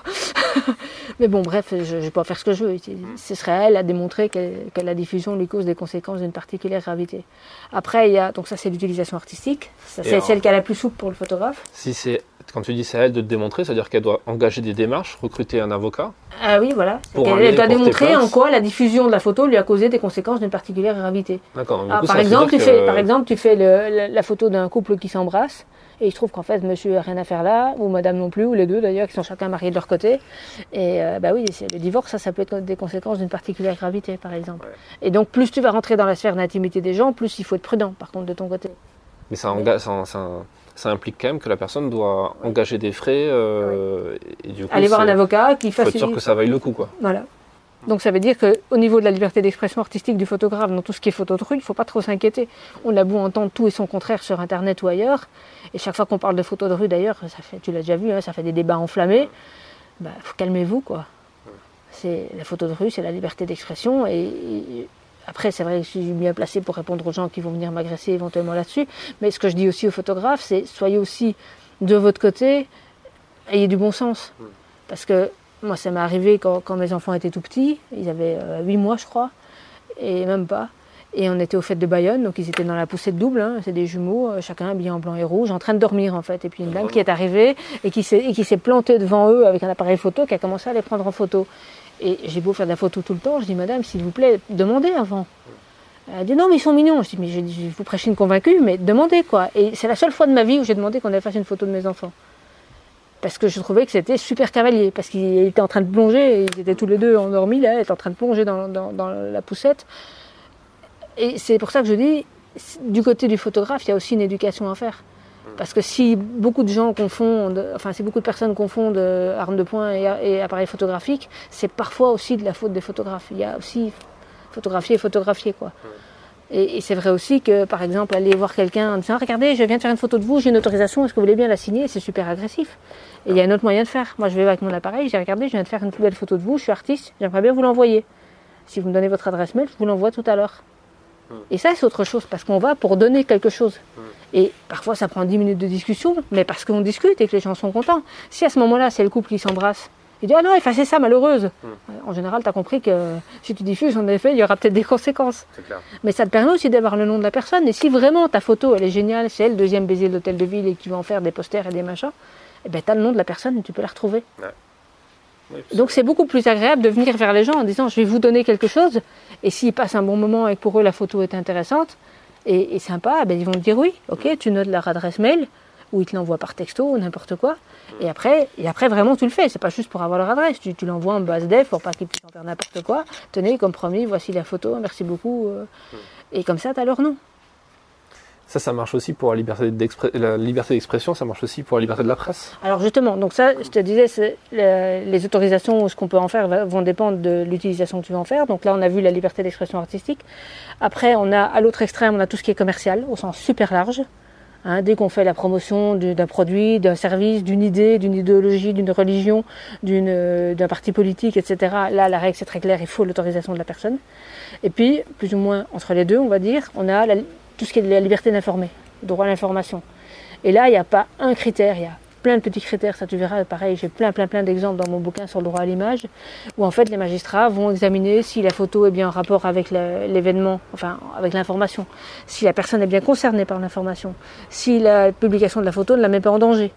[SPEAKER 1] [laughs] mais bon, bref, je ne vais pas faire ce que je veux. Ce serait à elle à démontrer que, la diffusion lui cause des conséquences d'une particulière gravité. Après, il y a, donc ça c'est l'utilisation artistique. c'est celle qui a la plus souple pour le photographe.
[SPEAKER 2] Si c'est quand tu dis c'est à elle de te démontrer, c'est-à-dire qu'elle doit engager des démarches, recruter un avocat.
[SPEAKER 1] Ah oui, voilà. Elle, doit démontrer en quoi la diffusion de la photo lui a causé des conséquences d'une particulière gravité.
[SPEAKER 2] D'accord.
[SPEAKER 1] Ah, par, exemple, tu fais, par exemple, tu fais la, photo d'un couple qui s'embrasse. Et il se trouve qu'en fait, monsieur n'a rien à faire là, ou madame non plus, ou les deux d'ailleurs, qui sont chacun mariés de leur côté. Et euh, bah oui, le divorce, ça, ça peut être des conséquences d'une particulière gravité, par exemple. Et donc, plus tu vas rentrer dans la sphère d'intimité des gens, plus il faut être prudent, par contre, de ton côté.
[SPEAKER 2] Mais ça, engage, ça, ça, ça implique quand même que la personne doit engager des frais euh, et du coup,
[SPEAKER 1] aller voir un avocat qui fasse.
[SPEAKER 2] Faut être sûr que ça vaille le coup, quoi.
[SPEAKER 1] Voilà. Donc ça veut dire qu'au niveau de la liberté d'expression artistique du photographe, dans tout ce qui est photo de rue, il ne faut pas trop s'inquiéter. On a beau entendre tout et son contraire sur Internet ou ailleurs, et chaque fois qu'on parle de photo de rue d'ailleurs, ça fait, tu l'as déjà vu, hein, ça fait des débats enflammés. Bah, calmez-vous quoi. C'est la photo de rue, c'est la liberté d'expression et après, c'est vrai que je suis bien placé pour répondre aux gens qui vont venir m'agresser éventuellement là-dessus. Mais ce que je dis aussi aux photographes, c'est soyez aussi de votre côté, ayez du bon sens. Parce que moi, ça m'est arrivé quand, mes enfants étaient tout petits. Ils avaient 8 euh, mois, je crois, et même pas. Et on était au fêtes de Bayonne, donc ils étaient dans la poussette double, hein. c'est des jumeaux, euh, chacun habillé en blanc et rouge, en train de dormir en fait. Et puis une dame qui est arrivée et qui s'est plantée devant eux avec un appareil photo, qui a commencé à les prendre en photo. Et j'ai beau faire de la photo tout le temps, je dis Madame, s'il vous plaît, demandez avant. Elle dit non, mais ils sont mignons. Je dis mais je, vous prêchez une convaincue, mais demandez quoi. Et c'est la seule fois de ma vie où j'ai demandé qu'on ait fasse une photo de mes enfants. Parce que je trouvais que c'était super cavalier, parce qu'il était en train de plonger, ils étaient tous les deux endormis là, ils étaient en train de plonger dans la poussette. Et c'est pour ça que je dis, du côté du photographe, il y a aussi une éducation à faire. Parce que si beaucoup de gens confondent, enfin si beaucoup de personnes confondent euh, armes de poing et, appareils photographiques, c'est parfois aussi de la faute des photographes. Il y a aussi photographier et photographier quoi. Et, c'est vrai aussi que, par exemple, aller voir quelqu'un en disant Regardez, je viens de faire une photo de vous, j'ai une autorisation, est-ce que vous voulez bien la signer? C'est super agressif. Et il y a un autre moyen de faire. Moi, je vais avec mon appareil, j'ai regardé, je viens de faire une plus belle photo de vous, je suis artiste, j'aimerais bien vous l'envoyer. Si vous me donnez votre adresse mail, je vous l'envoie tout à l'heure. Et ça, c'est autre chose, parce qu'on va pour donner quelque chose. Et parfois, ça prend 10 minutes de discussion, mais parce qu'on discute et que les gens sont contents. Si à ce moment-là, c'est le couple qui s'embrasse Il dit Ah non, effacez ça, malheureuse. En général, tu as compris que si tu diffuses, en effet, il y aura peut-être des conséquences.
[SPEAKER 2] Clair.
[SPEAKER 1] Mais ça te permet aussi d'avoir le nom de la personne. Et si vraiment ta photo, elle est géniale, c'est elle, deuxième baiser de l'hôtel de ville et que tu vas en faire des posters et des machins, eh ben, tu as le nom de la personne et tu peux la retrouver.
[SPEAKER 2] Oui,
[SPEAKER 1] Donc c'est beaucoup plus agréable de venir vers les gens en disant je vais vous donner quelque chose et s'ils passent un bon moment et que pour eux la photo est intéressante et, et sympa, ben ils vont te dire oui, ok, tu notes leur adresse mail ou ils te l'envoient par texto ou n'importe quoi. Et après, et après vraiment tu le fais, c'est pas juste pour avoir leur adresse, tu, tu l'envoies en base dev pour pas qu'ils puissent en faire n'importe quoi. Tenez, comme promis, voici la photo, merci beaucoup. euh. Et comme ça, tu as leur nom.
[SPEAKER 3] Ça, ça marche aussi pour la liberté d'expression, ça marche aussi pour la liberté de la presse.
[SPEAKER 1] Alors justement, donc ça, je te disais, les autorisations ou ce qu'on peut en faire vont dépendre de l'utilisation que tu vas en faire. Donc là, on a vu la liberté d'expression artistique. Après, on a à l'autre extrême, on a tout ce qui est commercial au sens super large. Hein, dès qu'on fait la promotion du- d'un produit, d'un service, d'une idée, d'une idéologie, d'une religion, euh, d'un parti politique, etc. Là, la règle c'est très clair, il faut l'autorisation de la personne. Et puis, plus ou moins entre les deux, on va dire, on a la- tout ce qui est de la liberté d'informer, droit à l'information. Et là, il n'y a pas un critère, il y a plein de petits critères, ça tu verras, pareil, j'ai plein plein plein d'exemples dans mon bouquin sur le droit à l'image, où en fait les magistrats vont examiner si la photo est bien en rapport avec l'événement, enfin avec l'information, si la personne est bien concernée par l'information, si la publication de la photo ne la met pas en danger.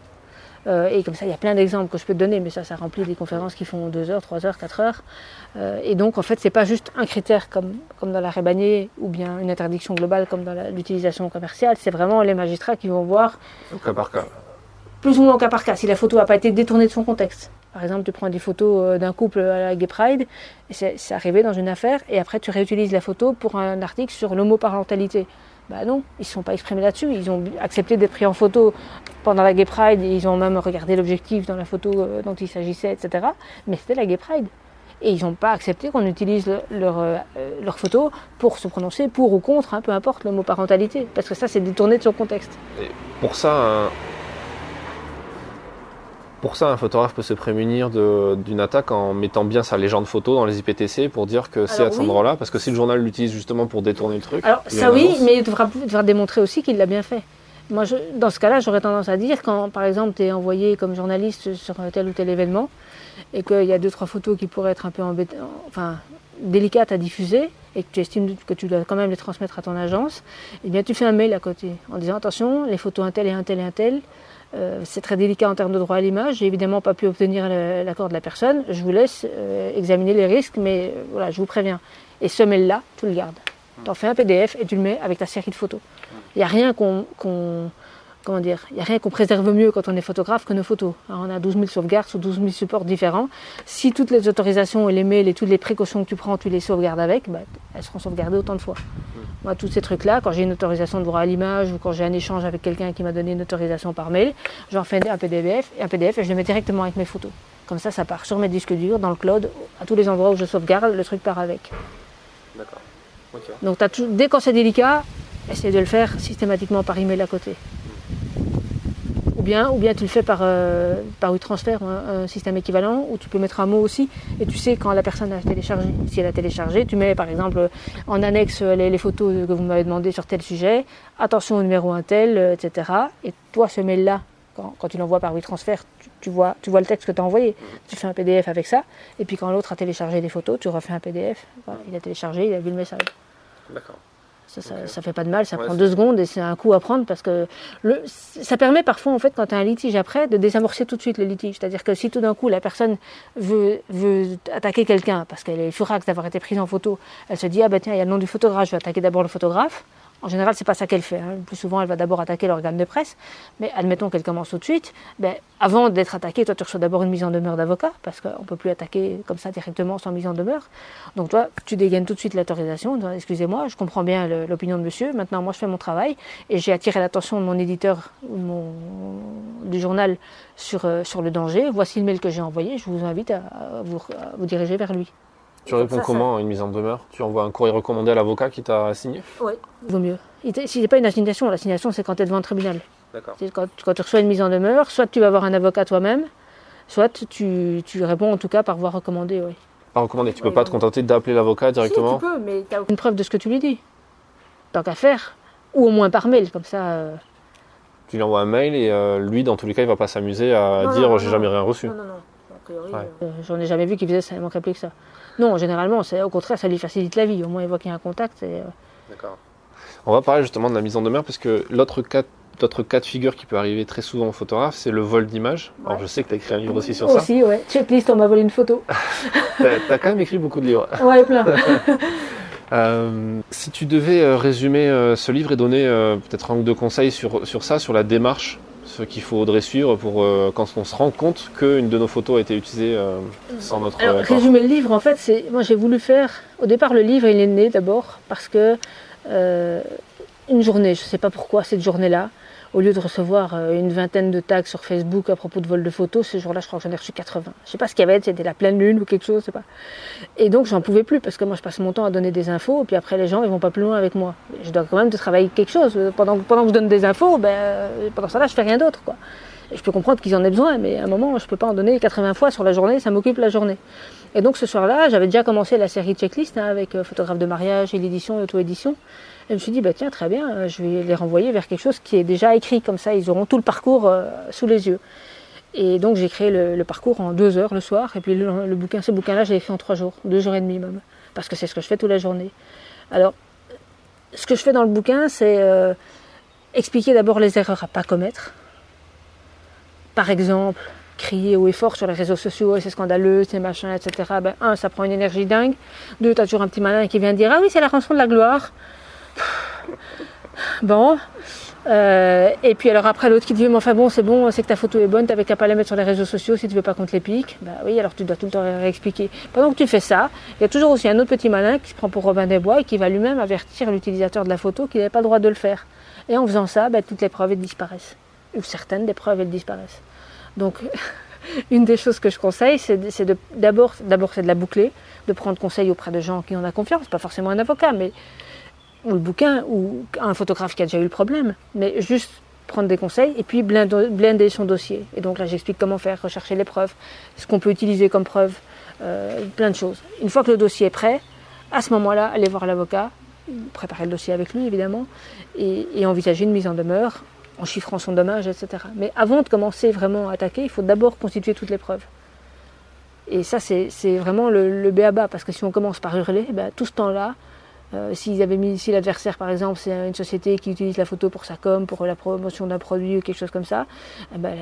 [SPEAKER 1] Euh, et comme ça, il y a plein d'exemples que je peux te donner, mais ça, ça remplit des conférences qui font 2 heures, 3 heures, 4 heures. Euh, et donc, en fait, c'est pas juste un critère comme, comme dans l'arrêt Bannier ou bien une interdiction globale comme dans l'utilisation commerciale. C'est vraiment les magistrats qui vont voir
[SPEAKER 3] Au cas par cas.
[SPEAKER 1] plus ou moins au cas par cas, si la photo n'a pas été détournée de son contexte. Par exemple, tu prends des photos euh, d'un couple à la Gay Pride, c'est arrivé dans une affaire, et après tu réutilises la photo pour un article sur l'homoparentalité. Bah non, ils ne sont pas exprimés là-dessus. Ils ont accepté d'être pris en photo pendant la Gay Pride, et ils ont même regardé l'objectif dans la photo euh, dont il s'agissait, etc. Mais c'était la Gay Pride. Et ils n'ont pas accepté qu'on utilise le- leur, euh, euh, leur photo pour se prononcer pour ou contre, hein, peu importe l'homoparentalité. Parce que ça, c'est détourné de son contexte.
[SPEAKER 3] Pour ça, un... pour ça, un photographe peut se prémunir d'une attaque en mettant bien sa légende photo dans les IPTC pour dire que c'est à cet
[SPEAKER 1] oui.
[SPEAKER 3] endroit-là, parce que si le journal l'utilise justement pour détourner le truc.
[SPEAKER 1] Alors ça oui,
[SPEAKER 3] annonce.
[SPEAKER 1] mais il devra, il devra démontrer aussi qu'il l'a bien fait. Dans ce cas-là, j'aurais tendance à dire quand, par exemple, tu es envoyé comme journaliste sur tel ou tel événement et qu'il y a deux trois photos qui pourraient être un peu délicates à diffuser et que tu estimes que tu dois quand même les transmettre à ton agence, eh bien tu fais un mail à côté en disant attention, les photos un tel et un tel et un tel, euh, c'est très délicat en termes de droit à l'image. J'ai évidemment pas pu obtenir l'accord de la personne. Je vous laisse euh, examiner les risques, mais euh, voilà, je vous préviens. Et ce mail-là, tu le gardes. Tu en fais un PDF et tu le mets avec ta série de photos. Il n'y a rien qu'on comment dire, il a rien qu'on préserve mieux quand on est photographe que nos photos. Alors, on a 12 000 sauvegardes sur 12 000 supports différents. Si toutes les autorisations et les mails et toutes les précautions que tu prends, tu les sauvegardes avec, bah, elles seront sauvegardées autant de fois. Moi, tous ces trucs-là, quand j'ai une autorisation de droit à l'image ou quand j'ai un échange avec quelqu'un qui m'a donné une autorisation par mail, j'en fais un PDF, un PDF et je le mets directement avec mes photos. Comme ça, ça part sur mes disques durs, dans le cloud, à tous les endroits où je sauvegarde, le truc part avec. Donc tout- dès quand c'est délicat, essaye de le faire systématiquement par email à côté. Ou bien, ou bien tu le fais par, euh, par WeTransfer, un, un système équivalent, où tu peux mettre un mot aussi, et tu sais quand la personne a téléchargé. Si elle a téléchargé, tu mets par exemple en annexe euh, les, les photos que vous m'avez demandé sur tel sujet, attention au numéro un tel, euh, etc. Et toi, ce mail-là, quand, quand tu l'envoies par WeTransfer, tu, tu vois, tu vois le texte que tu as envoyé. Tu fais un PDF avec ça, et puis quand l'autre a téléchargé les photos, tu refais un PDF. Voilà, il a téléchargé, il a vu le message.
[SPEAKER 2] D'accord.
[SPEAKER 1] Ça, ça,
[SPEAKER 2] Ok.
[SPEAKER 1] ça fait pas de mal, ça
[SPEAKER 2] Ouais,
[SPEAKER 1] prend deux secondes et c'est un coup à prendre parce que le, ça permet parfois, en fait, quand tu as un litige après, de désamorcer tout de suite le litige. C'est-à-dire que si tout d'un coup la personne veut, veut attaquer quelqu'un parce qu'elle est furax d'avoir été prise en photo, elle se dit Ah ben tiens, il y a le nom du photographe, je vais attaquer d'abord le photographe. En général, c'est pas ça qu'elle fait. hein. Plus souvent, elle va d'abord attaquer l'organe de presse. Mais admettons qu'elle commence tout de suite. Ben, avant d'être attaquée, toi, tu reçois d'abord une mise en demeure d'avocat, parce qu'on peut plus attaquer comme ça directement sans mise en demeure. Donc, toi, tu dégaines tout de suite l'autorisation. Excusez-moi, je comprends bien l'opinion de monsieur. Maintenant, moi, je fais mon travail. Et j'ai attiré l'attention de mon éditeur mon- du journal sur, euh, sur le danger. Voici le mail que j'ai envoyé. Je vous invite à vous diriger vers lui.
[SPEAKER 3] Tu réponds
[SPEAKER 1] Ça,
[SPEAKER 3] comment à une mise en demeure? Tu envoies un courrier recommandé à l'avocat qui t'a signé?
[SPEAKER 1] Oui. Vaut mieux. Si c'est pas une assignation, l'assignation, c'est quand tu es devant le tribunal.
[SPEAKER 2] D'accord.
[SPEAKER 1] Quand, quand tu reçois une mise en demeure, soit tu vas voir un avocat toi-même, soit tu, tu réponds en tout cas par voie recommandée. Oui.
[SPEAKER 3] Pas recommandé. Tu peux pas te contenter d'appeler l'avocat directement
[SPEAKER 1] Si, tu peux, mais tu aucune preuve de ce que tu lui dis. Tant qu'à faire. Ou au moins par mail, comme ça. euh,
[SPEAKER 3] Tu lui envoies un mail et euh, lui, dans tous les cas, il va pas s'amuser à
[SPEAKER 1] Non,
[SPEAKER 3] dire j'ai jamais rien reçu.
[SPEAKER 1] Non, non, non. priori,
[SPEAKER 3] Ouais.
[SPEAKER 1] euh, j'en ai jamais vu qui faisait ça, il manquerait plus que ça. Non, généralement, au contraire, ça lui facilite la vie. Au moins, il voit qu'il y a un contact. Et, euh,
[SPEAKER 3] D'accord. On va parler justement de la mise en demeure, parce que l'autre cas, l'autre cas de figure qui peut arriver très souvent aux photographes, c'est le vol d'images. Alors je sais que tu as écrit un livre aussi sur ça.
[SPEAKER 1] aussi, ouais. Checklist, on m'a volé une photo. [laughs]
[SPEAKER 3] Tu as, quand même écrit beaucoup de livres.
[SPEAKER 1] Ouais, plein. [laughs]
[SPEAKER 3] Euh, si tu devais euh, résumer ce livre et donner peut-être un ou deux conseils sur, sur ça, sur la démarche, ce qu'il faudrait suivre pour euh, quand on se rend compte qu'une de nos photos a été utilisée euh, sans notre
[SPEAKER 1] Alors,
[SPEAKER 3] accord.
[SPEAKER 1] résumer le livre, en fait, c'est moi j'ai voulu faire. Au départ, le livre, il est né d'abord parce que euh, une journée, je ne sais pas pourquoi cette journée-là, au lieu de recevoir euh, une vingtaine de tags sur Facebook à propos de vol de photos, ce jour-là, je crois que j'en ai reçu 80. Je sais pas ce qu'il y avait, c'était la pleine lune ou quelque chose, je sais pas. Et donc, j'en pouvais plus parce que moi, je passe mon temps à donner des infos, et puis après, les gens, ils vont pas plus loin avec moi. Je dois quand même de travailler quelque chose. Pendant, que je donne des infos, ben, pendant ça là, je fais rien d'autre, je peux comprendre qu'ils en aient besoin, mais à un moment, je peux pas en donner 80 fois sur la journée, ça m'occupe la journée. Et donc ce soir-là, j'avais déjà commencé la série checklist hein, avec euh, photographe de mariage et l'édition et l'auto-édition. Et je me suis dit, bah, tiens, très bien, euh, je vais les renvoyer vers quelque chose qui est déjà écrit, comme ça ils auront tout le parcours euh, sous les yeux. Et donc j'ai créé le, parcours en deux heures le soir, et puis le, bouquin, ce bouquin-là, je l'ai fait en trois jours, deux jours et demi même, parce que c'est ce que je fais toute la journée. Alors, ce que je fais dans le bouquin, c'est euh, expliquer d'abord les erreurs à pas commettre. Par exemple, crier haut et fort sur les réseaux sociaux, c'est scandaleux, c'est machin, etc. Ben, un, ça prend une énergie dingue. Deux, t'as toujours un petit malin qui vient dire Ah oui, c'est la rançon de la gloire. Bon. Euh, et puis alors après l'autre qui dit mais enfin bon c'est bon c'est que ta photo est bonne t'avais qu'à pas la mettre sur les réseaux sociaux si tu veux pas qu'on te les pique. Bah oui alors tu dois tout le temps réexpliquer. Pendant que tu fais ça il y a toujours aussi un autre petit malin qui se prend pour Robin des Bois et qui va lui-même avertir l'utilisateur de la photo qu'il n'avait pas le droit de le faire. Et en faisant ça bah, toutes les preuves elles disparaissent. Ou certaines des preuves elles disparaissent. Donc [laughs] une des choses que je conseille, c'est d'abord, d'abord c'est de la boucler, de prendre conseil auprès de gens qui en ont confiance, pas forcément un avocat, mais ou le bouquin ou un photographe qui a déjà eu le problème, mais juste prendre des conseils et puis blinder son dossier. Et donc là, j'explique comment faire, rechercher les preuves, ce qu'on peut utiliser comme preuve, euh, plein de choses. Une fois que le dossier est prêt, à ce moment-là, aller voir l'avocat, préparer le dossier avec lui évidemment, et, et envisager une mise en demeure en chiffrant son dommage, etc. Mais avant de commencer vraiment à attaquer, il faut d'abord constituer toutes les preuves. Et ça, c'est vraiment le, le béaba, parce que si on commence par hurler, ben, tout ce temps-là, euh, si l'adversaire, par exemple, c'est une société qui utilise la photo pour sa com, pour la promotion d'un produit ou quelque chose comme ça, eh ben,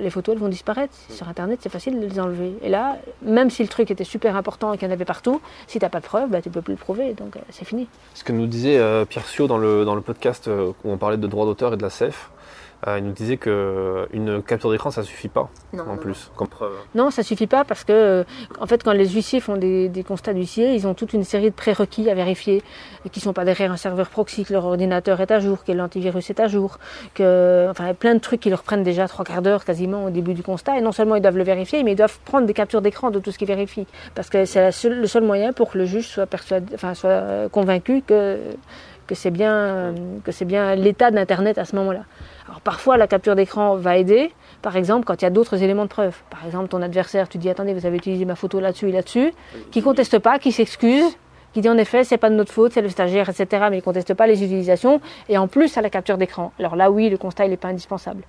[SPEAKER 1] les, photos, vont disparaître. Sur Internet, c'est facile de les enlever. Et là, même si le truc était super important et qu'il y en avait partout, si tu n'as pas de preuves, ben, tu peux plus le prouver. Donc, euh, c'est fini.
[SPEAKER 3] Ce que nous disait euh, Pierre Sio dans le, dans le podcast euh, où on parlait de droit d'auteur et de la CEF, euh, il nous disait qu'une capture d'écran, ça suffit pas en plus comme preuve.
[SPEAKER 1] Non, ça suffit pas parce que, euh, en fait, quand les huissiers font des, des constats d'huissier, ils ont toute une série de prérequis à vérifier, et qui sont pas derrière un serveur proxy, que leur ordinateur est à jour, que l'antivirus est à jour, que, enfin, plein de trucs qui leur prennent déjà trois quarts d'heure quasiment au début du constat. Et non seulement ils doivent le vérifier, mais ils doivent prendre des captures d'écran de tout ce qu'ils vérifient, parce que c'est le seul moyen pour que le juge soit persuadé, enfin, soit euh, convaincu que que c'est bien, euh, que c'est bien l'état d'Internet à ce moment-là. Alors parfois la capture d'écran va aider, par exemple quand il y a d'autres éléments de preuve. Par exemple ton adversaire, tu dis attendez vous avez utilisé ma photo là-dessus et là-dessus, qui conteste pas, qui s'excuse, qui dit en effet c'est pas de notre faute, c'est le stagiaire, etc. Mais il conteste pas les utilisations et en plus à la capture d'écran. Alors là oui le constat il n'est pas indispensable.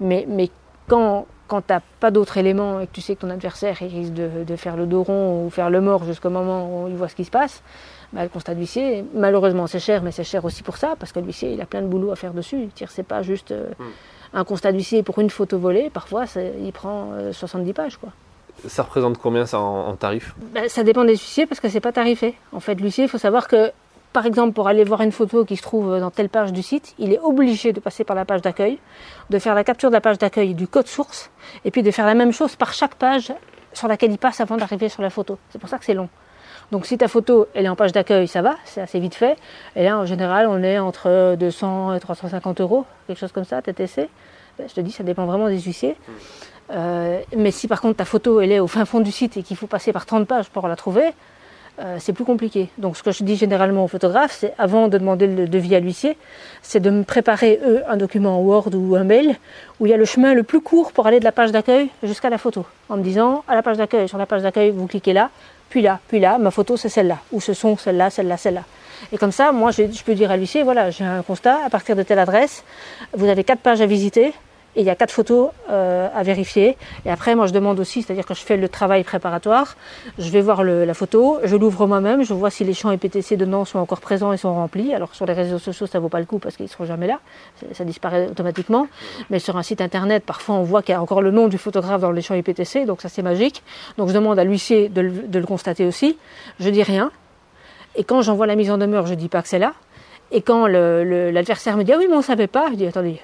[SPEAKER 1] Mais, mais quand, quand tu n'as pas d'autres éléments et que tu sais que ton adversaire il risque de, de faire le dos rond ou faire le mort jusqu'au moment où il voit ce qui se passe, bah, le constat d'huissier, malheureusement c'est cher, mais c'est cher aussi pour ça, parce que l'huissier il a plein de boulot à faire dessus. C'est pas juste euh, un constat d'huissier pour une photo volée, parfois il prend euh, 70 pages. Quoi.
[SPEAKER 3] Ça représente combien ça en, en tarif?
[SPEAKER 1] Ben, ça dépend des huissiers parce que c'est pas tarifé. En fait, l'huissier, il faut savoir que, par exemple, pour aller voir une photo qui se trouve dans telle page du site, il est obligé de passer par la page d'accueil, de faire la capture de la page d'accueil du code source, et puis de faire la même chose par chaque page sur laquelle il passe avant d'arriver sur la photo. C'est pour ça que c'est long. Donc si ta photo elle est en page d'accueil, ça va, c'est assez vite fait. Et là, en général, on est entre 200 et 350 euros, quelque chose comme ça, TTC. Ben, je te dis, ça dépend vraiment des huissiers. Euh, mais si par contre ta photo elle est au fin fond du site et qu'il faut passer par 30 pages pour la trouver, euh, c'est plus compliqué. Donc ce que je dis généralement aux photographes, c'est avant de demander le devis à l'huissier, c'est de me préparer eux un document Word ou un mail où il y a le chemin le plus court pour aller de la page d'accueil jusqu'à la photo, en me disant à la page d'accueil, sur la page d'accueil vous cliquez là, puis là, puis là, ma photo c'est celle-là, ou ce sont celle-là, celle-là, celle-là. Et comme ça, moi je, je peux dire à l'huissier, voilà, j'ai un constat, à partir de telle adresse, vous avez quatre pages à visiter, et il y a quatre photos euh, à vérifier. Et après, moi, je demande aussi, c'est-à-dire que je fais le travail préparatoire, je vais voir la photo, je l'ouvre moi-même, je vois si les champs IPTC dedans sont encore présents et sont remplis. Alors sur les réseaux sociaux, ça vaut pas le coup parce qu'ils seront jamais là, ça, disparaît automatiquement. Mais sur un site internet, parfois, on voit qu'il y a encore le nom du photographe dans les champs IPTC, donc ça c'est magique. Donc je demande à l'huissier de, le- constater aussi. Je dis rien. Et quand j'envoie la mise en demeure, je dis pas que c'est là. Et quand l'adversaire me dit ah oui mais on savait pas, je dis attendez.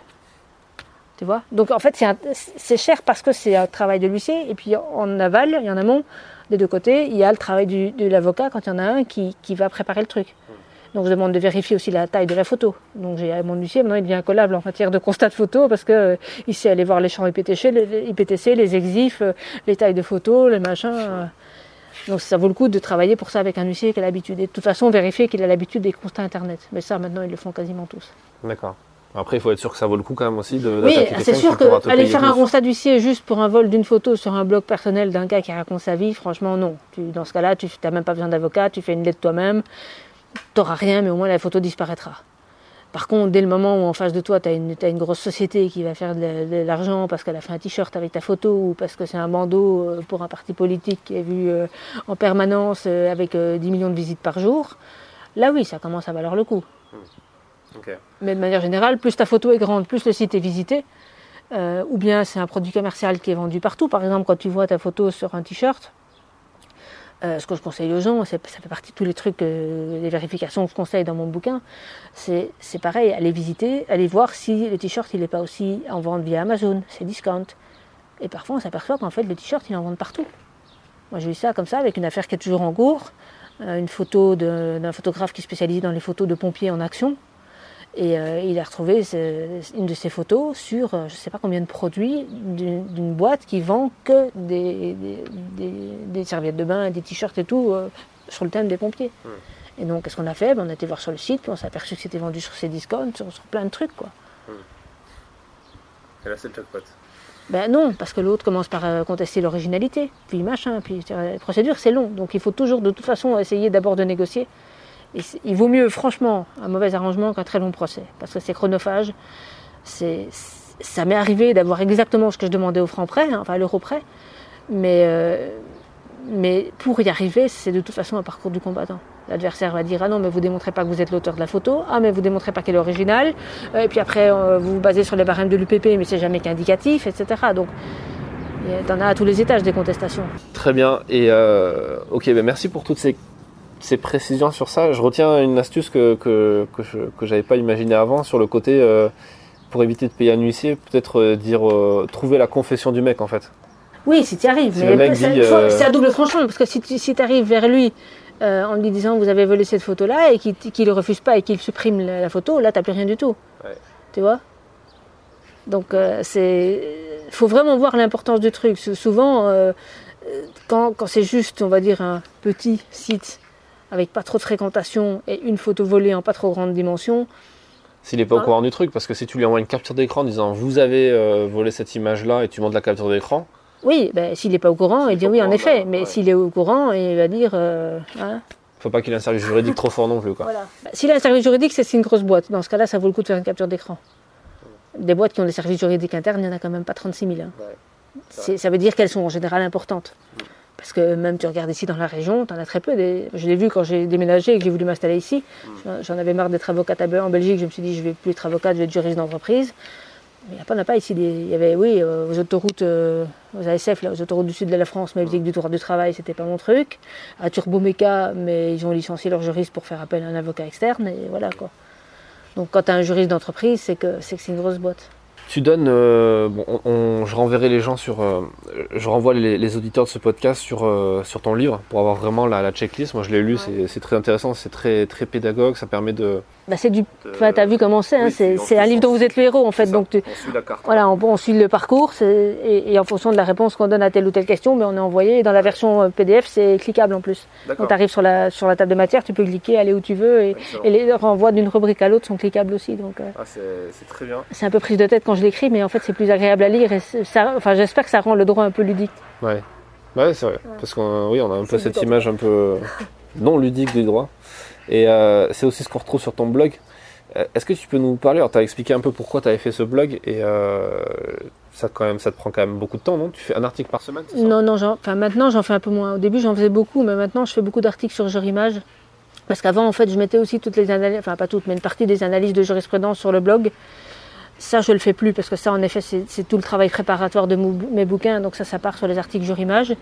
[SPEAKER 1] Donc en fait c'est cher parce que c'est un travail de l'huissier et puis en aval et en amont des deux côtés il y a le travail de l'avocat quand il y en a un qui, va préparer le truc. Donc je demande de vérifier aussi la taille de la photo. Donc j'ai mon huissier maintenant il devient collable en matière de constat de photo parce que euh, il sait aller voir les champs IPTC, les, les exifs, euh, les tailles de photos, les machins. euh. Donc ça vaut le coup de travailler pour ça avec un huissier qui a l'habitude. Et de toute façon, vérifier qu'il a l'habitude des constats internet. Mais ça, maintenant, ils le font quasiment tous.
[SPEAKER 3] D'accord. Après, il faut être sûr que ça vaut le coup quand même aussi de
[SPEAKER 1] Oui, c'est sûr que aller faire un constat d'huissier juste pour un vol d'une photo sur un blog personnel d'un gars qui raconte sa vie, franchement, non. Tu, dans ce cas-là, tu n'as même pas besoin d'avocat, tu fais une lettre toi-même, tu n'auras rien, mais au moins la photo disparaîtra. Par contre, dès le moment où en face de toi, tu as une, t'as une grosse société qui va faire de, la- de l'argent parce qu'elle a fait un t-shirt avec ta photo ou parce que c'est un bandeau euh, pour un parti politique qui est vu euh, en permanence euh, avec euh, 10 millions de visites par jour, là oui, ça commence à valoir le coup. Mais de manière générale, plus ta photo est grande, plus le site est visité. Euh, ou bien c'est un produit commercial qui est vendu partout. Par exemple, quand tu vois ta photo sur un t-shirt, euh, ce que je conseille aux gens, ça fait partie de tous les trucs, euh, les vérifications que je conseille dans mon bouquin, c'est pareil, allez visiter, allez voir si le t-shirt il n'est pas aussi en vente via Amazon, c'est discount. Et parfois on s'aperçoit qu'en fait le t-shirt il en vente partout. Moi j'ai eu ça comme ça avec une affaire qui est toujours en cours, une photo d'un photographe qui est spécialisé dans les photos de pompiers en action. Et euh, il a retrouvé ce- une de ses photos sur euh, je ne sais pas combien de produits d'une boîte qui vend que des, des- des- des serviettes de bain, des t-shirts et tout euh, sur le thème des pompiers. Et donc, qu'est-ce qu'on a fait Ben, On a été voir sur le site, puis on s'est aperçu que c'était vendu sur ces discounts, sur, sur plein de trucs. Quoi.
[SPEAKER 3] Et là, c'est le jackpot.
[SPEAKER 1] Ben non, parce que l'autre commence par contester l'originalité, puis machin, puis euh, la procédure c'est long, donc il faut toujours de toute façon essayer d'abord de négocier. Il vaut mieux franchement un mauvais arrangement qu'un très long procès, parce que c'est chronophage. Ça m'est arrivé d'avoir exactement ce que je demandais au franc près, hein, enfin à l'euro près, mais, euh, mais pour y arriver, c'est de toute façon un parcours du combattant. L'adversaire va dire ah non mais vous démontrez pas que vous êtes l'auteur de la photo, ah mais vous démontrez pas qu'elle est originale, Euh, et puis après euh, vous vous basez sur les barèmes de l'UPP mais c'est jamais qu'indicatif, etc. Donc il y a- t'en as à tous les étages des contestations.
[SPEAKER 3] Très bien. Et ok, ben merci pour toutes ces, ces précisions sur ça. Je retiens une astuce que que que je que j'avais pas imaginé avant sur le côté euh, pour éviter de payer un huissier, peut-être euh, dire euh, trouver la confession du mec en fait.
[SPEAKER 1] Oui, si tu y arrives,
[SPEAKER 3] Si
[SPEAKER 1] mais
[SPEAKER 3] le
[SPEAKER 1] c'est à double tranchant, parce que si tu si arrives vers lui en lui disant vous avez volé cette photo-là et qu'il ne refuse pas et qu'il supprime la, la photo, là, tu plus rien du tout.
[SPEAKER 3] Ouais.
[SPEAKER 1] Tu vois? Donc, c'est. faut vraiment voir l'importance du truc. Sou- Souvent, quand, quand c'est juste, on va dire, un petit site avec pas trop de fréquentation et une photo volée en pas trop grande dimension,
[SPEAKER 3] S'il est pas au
[SPEAKER 1] Ah.
[SPEAKER 3] courant du truc, parce que si tu lui envoies une capture d'écran en disant vous avez euh, volé cette image-là et tu montres la capture d'écran,
[SPEAKER 1] oui, ben, s'il n'est pas au courant, il dit oui, en effet.
[SPEAKER 3] bah,
[SPEAKER 1] mais
[SPEAKER 3] ouais.
[SPEAKER 1] s'il est au courant, il va dire. euh, hein,
[SPEAKER 3] faut pas qu'il ait un service juridique trop fort non plus quoi.
[SPEAKER 1] Voilà. Bah, S'il a un service juridique, c'est une grosse boîte. Dans ce cas-là, ça vaut le coup de faire une capture d'écran. Des boîtes qui ont des services juridiques internes, il n'y en a quand même pas 36 000. hein. Ça veut dire qu'elles sont en général importantes. Parce que même tu regardes ici dans la région, tu en as très peu. Des... Je l'ai vu quand j'ai déménagé et que j'ai voulu m'installer ici. J'en- avais marre d'être avocate à en Belgique. Je me suis dit, je vais plus être avocate, je vais être juriste d'entreprise. Mais il n'y pas, en a pas ici. des- Il y avait, oui, euh, aux autoroutes, euh, aux ASF, là, aux autoroutes du sud de la France, mais ils que du droit du travail, c'était pas mon truc. À Turboméca, mais ils ont licencié leur juriste pour faire appel à un avocat externe, et voilà quoi. Donc quand tu as un juriste d'entreprise, c'est que c'est une grosse boîte.
[SPEAKER 3] Tu donnes, euh, bon, on- on- je renverrai les gens sur, euh, je renvoie les, les auditeurs de ce podcast sur, euh, sur ton livre pour avoir vraiment la, la checklist. Moi, je l'ai lu, c'est- c'est très intéressant, c'est très, très pédagogue, ça permet de.
[SPEAKER 1] Bah, c'est du, enfin, t'as vu comment c'est, hein,
[SPEAKER 3] oui,
[SPEAKER 1] c'est un livre dont vous êtes le héros en fait. Donc tu,
[SPEAKER 3] on suit la carte.
[SPEAKER 1] voilà, on, on suit le parcours c'est- et, et en fonction de la réponse qu'on donne à telle ou telle question, mais on est envoyé. Et dans la version euh, PDF, c'est cliquable en plus. Quand tu arrives sur la, sur la table de matière, tu peux cliquer, aller où tu veux et, et les renvois d'une rubrique à l'autre sont cliquables aussi. Donc euh,
[SPEAKER 3] Ah, c'est très bien.
[SPEAKER 1] c'est un peu prise de tête quand je l'écris, mais en fait c'est plus agréable à lire et ça, enfin j'espère que ça rend le droit un peu ludique.
[SPEAKER 3] Ouais, ouais c'est vrai. Parce qu'on oui, on a un peu cette image un peu non ludique du droit. Et euh, c'est aussi ce qu'on retrouve sur ton blog. Est-ce que tu peux nous parler Alors, tu as expliqué un peu pourquoi tu avais fait ce blog et euh, ça, quand même, ça te prend quand même beaucoup de temps, non? Tu fais un article par semaine
[SPEAKER 1] Non, non, enfin, maintenant j'en fais un peu moins. Au début j'en faisais beaucoup, mais maintenant je fais beaucoup d'articles sur Jurimage. Parce qu'avant, en fait, je mettais aussi toutes les analyses, enfin pas toutes, mais une partie des analyses de jurisprudence sur le blog. Ça, je le fais plus parce que ça, en effet, c'est tout le travail préparatoire de mes bouquins. Donc ça, ça part sur les articles Jurimage.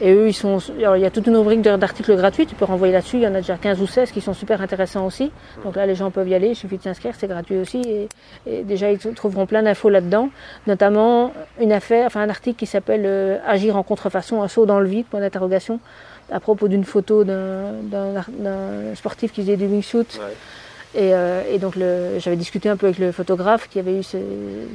[SPEAKER 1] Et eux, ils sont. alors, il y a toute une rubrique d'articles gratuits. Tu peux renvoyer là-dessus. Il y en a déjà 15 ou 16 qui sont super intéressants aussi. Donc là, les gens peuvent y aller. Il suffit de s'inscrire. C'est gratuit aussi. Et, déjà, ils trouveront plein d'infos là-dedans. Notamment une affaire, enfin un article qui s'appelle euh, Agir en contrefaçon, un saut dans le vide, point d'interrogation, à propos d'une photo d'un sportif qui faisait du wingsuit. Et, euh, et donc j'avais discuté un peu avec le photographe qui avait, eu ce-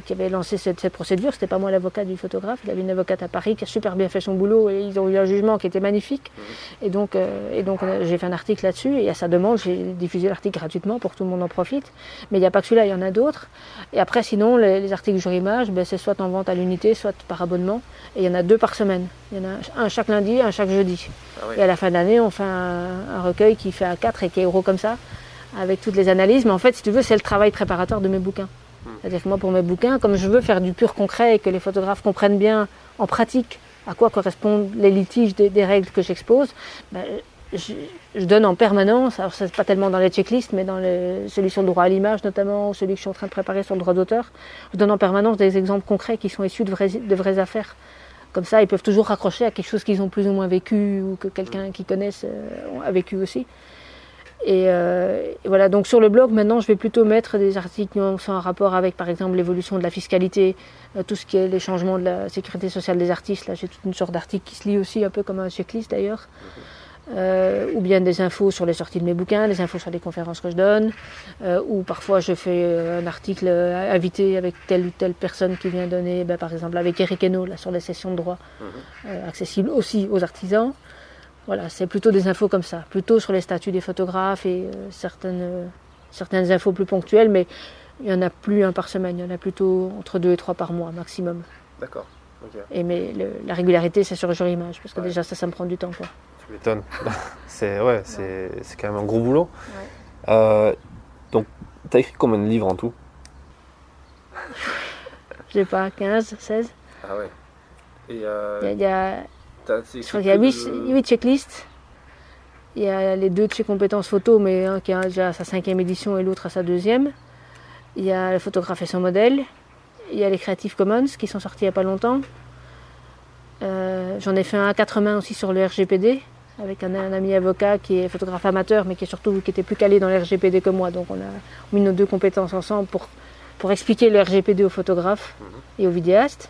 [SPEAKER 1] qui avait lancé cette, cette procédure. C'était pas moi l'avocat du photographe. Il avait une avocate à Paris qui a super bien fait son boulot et ils ont eu un jugement qui était magnifique. Et donc, euh, et donc on a- j'ai fait un article là-dessus et à sa demande j'ai diffusé l'article gratuitement pour que tout le monde en profite. Mais il n'y a pas que celui-là, il y en a d'autres. Et après sinon les, les articles Jurimage, ben, c'est soit en vente à l'unité, soit par abonnement. Et il y en a deux par semaine. Il y en a un chaque lundi, un chaque jeudi.
[SPEAKER 3] Ah oui.
[SPEAKER 1] Et à la fin de l'année, on fait un, un recueil qui fait à 4 et qui est gros comme ça, avec toutes les analyses. Mais en fait, si tu veux, c'est le travail préparatoire de mes bouquins. C'est-à-dire que moi, pour mes bouquins, comme je veux faire du pur concret et que les photographes comprennent bien en pratique à quoi correspondent les litiges des, des règles que j'expose, ben, je, je donne en permanence, alors c'est pas tellement dans les checklists, mais dans les solutions de droit à l'image notamment, ou celui que je suis en train de préparer sur le droit d'auteur, je donne en permanence des exemples concrets qui sont issus de vraies, de vraies affaires. Comme ça, ils peuvent toujours raccrocher à quelque chose qu'ils ont plus ou moins vécu ou que quelqu'un qu'ils connaissent euh, a vécu aussi. Et, euh, et voilà, donc sur le blog, maintenant, je vais plutôt mettre des articles qui sont en rapport avec, par exemple, l'évolution de la fiscalité, euh, tout ce qui est les changements de la sécurité sociale des artistes. Là, j'ai toute une sorte d'article qui se lit aussi, un peu comme un checklist d'ailleurs. Euh, ou bien des infos sur les sorties de mes bouquins, des infos sur les conférences que je donne, ou parfois je fais un article invité avec telle ou telle personne qui vient donner, ben, par exemple avec Eric Hainaut, là, sur les sessions de droit, euh, accessibles aussi aux artisans. Voilà, c'est plutôt des infos comme ça, plutôt sur les statuts des photographes et euh, certaines, euh, certaines infos plus ponctuelles, mais il n'y en a plus un par semaine, il y en a plutôt entre deux et trois par mois maximum.
[SPEAKER 3] D'accord.
[SPEAKER 1] Et mais le- la régularité, c'est sur Jurimage, parce que
[SPEAKER 3] Ouais.
[SPEAKER 1] déjà ça, ça me prend du temps. Quoi.
[SPEAKER 3] Tu m'étonnes. [laughs] c'est ouais, c'est quand même un gros boulot. Euh, donc, tu as écrit combien de livres en tout?
[SPEAKER 1] Je sais pas, 15, 16
[SPEAKER 3] Ah ouais. Et
[SPEAKER 1] Il y a, il y a-
[SPEAKER 3] t'as-
[SPEAKER 1] Je crois qu'il y a 8, checklists. Il y a les deux de chez Compétences Photo, mais un qui a déjà à sa cinquième édition et l'autre à sa deuxième. Il y a le photographe et son modèle. Il y a les Creative Commons qui sont sortis il n'y a pas longtemps. Euh, J'en ai fait un à quatre mains aussi sur le RGPD, avec un, un ami avocat qui est photographe amateur, mais qui est surtout qui était plus calé dans le RGPD que moi. Donc on a mis nos deux compétences ensemble pour, pour expliquer le RGPD aux photographes et aux vidéastes.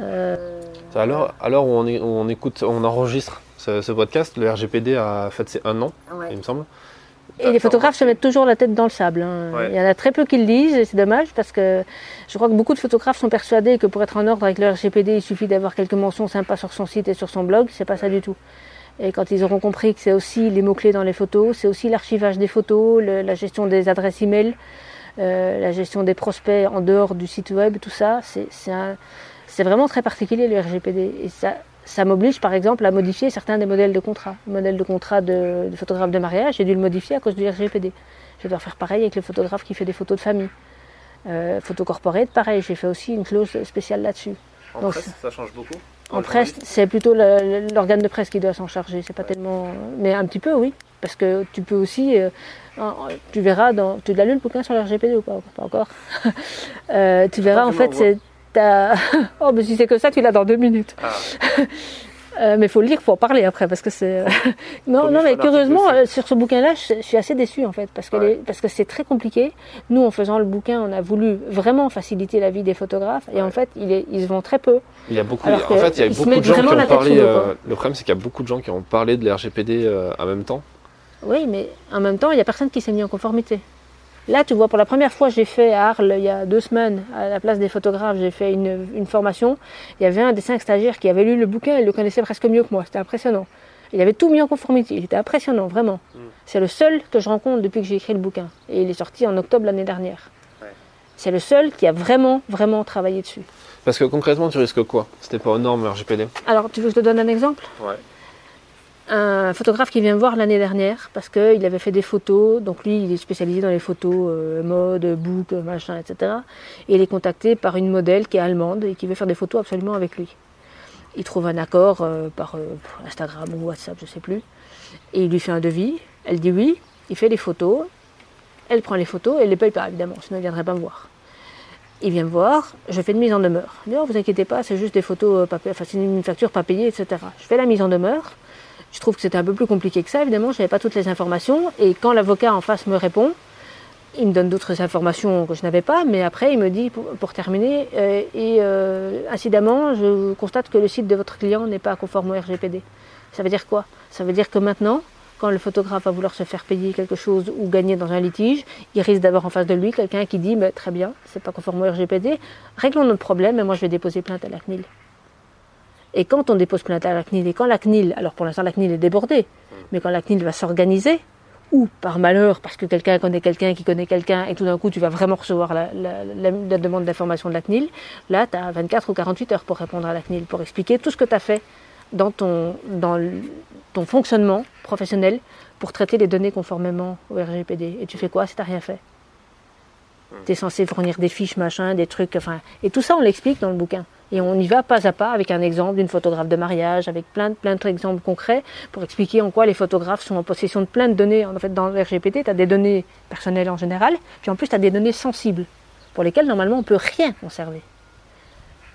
[SPEAKER 1] Euh,
[SPEAKER 3] À l'heure à l'heure où, on est- où on écoute, on enregistre ce, ce podcast, le RGPD a fait ses un an,
[SPEAKER 1] ouais.
[SPEAKER 3] il me semble.
[SPEAKER 1] Et les photographes se mettent toujours la tête dans le sable. hein.
[SPEAKER 3] Ouais.
[SPEAKER 1] Il y en a très peu qui le lisent et c'est dommage parce que je crois que beaucoup de photographes sont persuadés que pour être en ordre avec le RGPD, il suffit d'avoir quelques mentions sympas sur son site et sur son blog. C'est pas ça du tout. Et quand ils auront compris que c'est aussi les mots-clés dans les photos, c'est aussi l'archivage des photos, le- la gestion des adresses e-mail, euh, la gestion des prospects en dehors du site web, tout ça, c'est un- c'est vraiment très particulier le RGPD. Et ça, ça m'oblige par exemple à modifier certains des modèles de contrat. Le modèle de contrat de, de photographe de mariage, j'ai dû le modifier à cause du RGPD. Je dois faire pareil avec le photographe qui fait des photos de famille. Euh, photo corporate, pareil, j'ai fait aussi une clause spéciale là-dessus.
[SPEAKER 3] En
[SPEAKER 1] Donc,
[SPEAKER 3] presse, ça change beaucoup
[SPEAKER 1] En presse, c'est plutôt l'organe de presse qui doit s'en charger. C'est pas tellement, mais un petit peu, oui, parce que tu peux aussi, euh, tu verras dans, tu l'as lu le bouquin sur le RGPD ou pas Pas encore. [laughs] Euh, tu verras en fait, c'est [laughs] oh, mais si c'est que ça, tu l'as dans deux minutes.
[SPEAKER 3] Ah, [laughs]
[SPEAKER 1] Euh, mais il faut le lire pour en parler après parce que c'est. [laughs] non,
[SPEAKER 3] Comme
[SPEAKER 1] non, mais curieusement, euh, sur ce bouquin-là, je, je suis assez déçue en fait parce que,
[SPEAKER 3] Ouais.
[SPEAKER 1] les- parce que c'est très compliqué. Nous, en faisant le bouquin, on a voulu vraiment faciliter la vie des photographes et en fait, il est, ils se vendent très peu.
[SPEAKER 3] Il y a beaucoup,
[SPEAKER 1] Alors
[SPEAKER 3] en fait, il y a beaucoup de gens qui ont parlé. euh, le problème, c'est qu'il y a beaucoup de gens qui ont parlé de l'RGPD en même temps.
[SPEAKER 1] Oui, mais en même temps, il n'y a personne qui s'est mis en conformité. Là, tu vois, pour la première fois, j'ai fait à Arles, il y a deux semaines, à la place des photographes, j'ai fait une, une formation. Il y avait un des cinq stagiaires qui avait lu le bouquin et le connaissait presque mieux que moi. C'était impressionnant. Il avait tout mis en conformité. Il était impressionnant, vraiment. C'est le seul que je rencontre depuis que j'ai écrit le bouquin. Et il est sorti en octobre l'année dernière.
[SPEAKER 3] Ouais.
[SPEAKER 1] C'est le seul qui a vraiment, vraiment travaillé dessus.
[SPEAKER 3] Parce que concrètement, tu risques quoi? C'était pas aux normes RGPD
[SPEAKER 1] Alors, tu veux que je te donne un exemple?
[SPEAKER 3] Ouais.
[SPEAKER 1] Un photographe qui vient me voir l'année dernière parce qu'il avait fait des photos. Donc lui, il est spécialisé dans les photos euh, mode, book, machin, etc. Et il est contacté par une modèle qui est allemande et qui veut faire des photos absolument avec lui. Il trouve un accord euh, par euh, Instagram ou WhatsApp, je sais plus. Et il lui fait un devis. Elle dit oui. Il fait les photos. Elle prend les photos et elle les paye pas évidemment, sinon il ne viendrait pas me voir. Il vient me voir, je fais une mise en demeure. Il dit, oh, vous inquiétez pas, c'est juste des photos, pas, enfin, c'est une facture pas payée, etc. Je fais la mise en demeure. Je trouve que c'était un peu plus compliqué que ça, évidemment, je n'avais pas toutes les informations. Et quand l'avocat en face me répond, il me donne d'autres informations que je n'avais pas, mais après il me dit, pour, terminer, euh, et euh, incidemment, je constate que le site de votre client n'est pas conforme au RGPD. Ça veut dire quoi? Ça veut dire que maintenant, quand le photographe va vouloir se faire payer quelque chose ou gagner dans un litige, il risque d'avoir en face de lui quelqu'un qui dit, très bien, c'est pas conforme au RGPD, réglons notre problème et moi je vais déposer plainte à la CNIL. Et quand on dépose plainte à la CNIL, et quand la CNIL, alors pour l'instant la CNIL est débordée, mais quand la CNIL va s'organiser, ou par malheur, parce que quelqu'un connaît quelqu'un qui connaît quelqu'un, et tout d'un coup tu vas vraiment recevoir la, demande d'information de la CNIL, là tu as 24 ou 48 heures pour répondre à la CNIL, pour expliquer tout ce que tu as fait dans ton, dans ton fonctionnement professionnel pour traiter les données conformément au RGPD. Et tu fais quoi si tu n'as rien fait? Tu es censé fournir des fiches, machin, des trucs, enfin. Et tout ça, on l'explique dans le bouquin. Et on y va pas à pas avec un exemple d'une photographe de mariage, avec plein de, plein d'exemples concrets pour expliquer en quoi les photographes sont en possession de plein de données. En fait, dans le RGPD, tu as des données personnelles en général, puis en plus, tu as des données sensibles pour lesquelles normalement on peut rien conserver.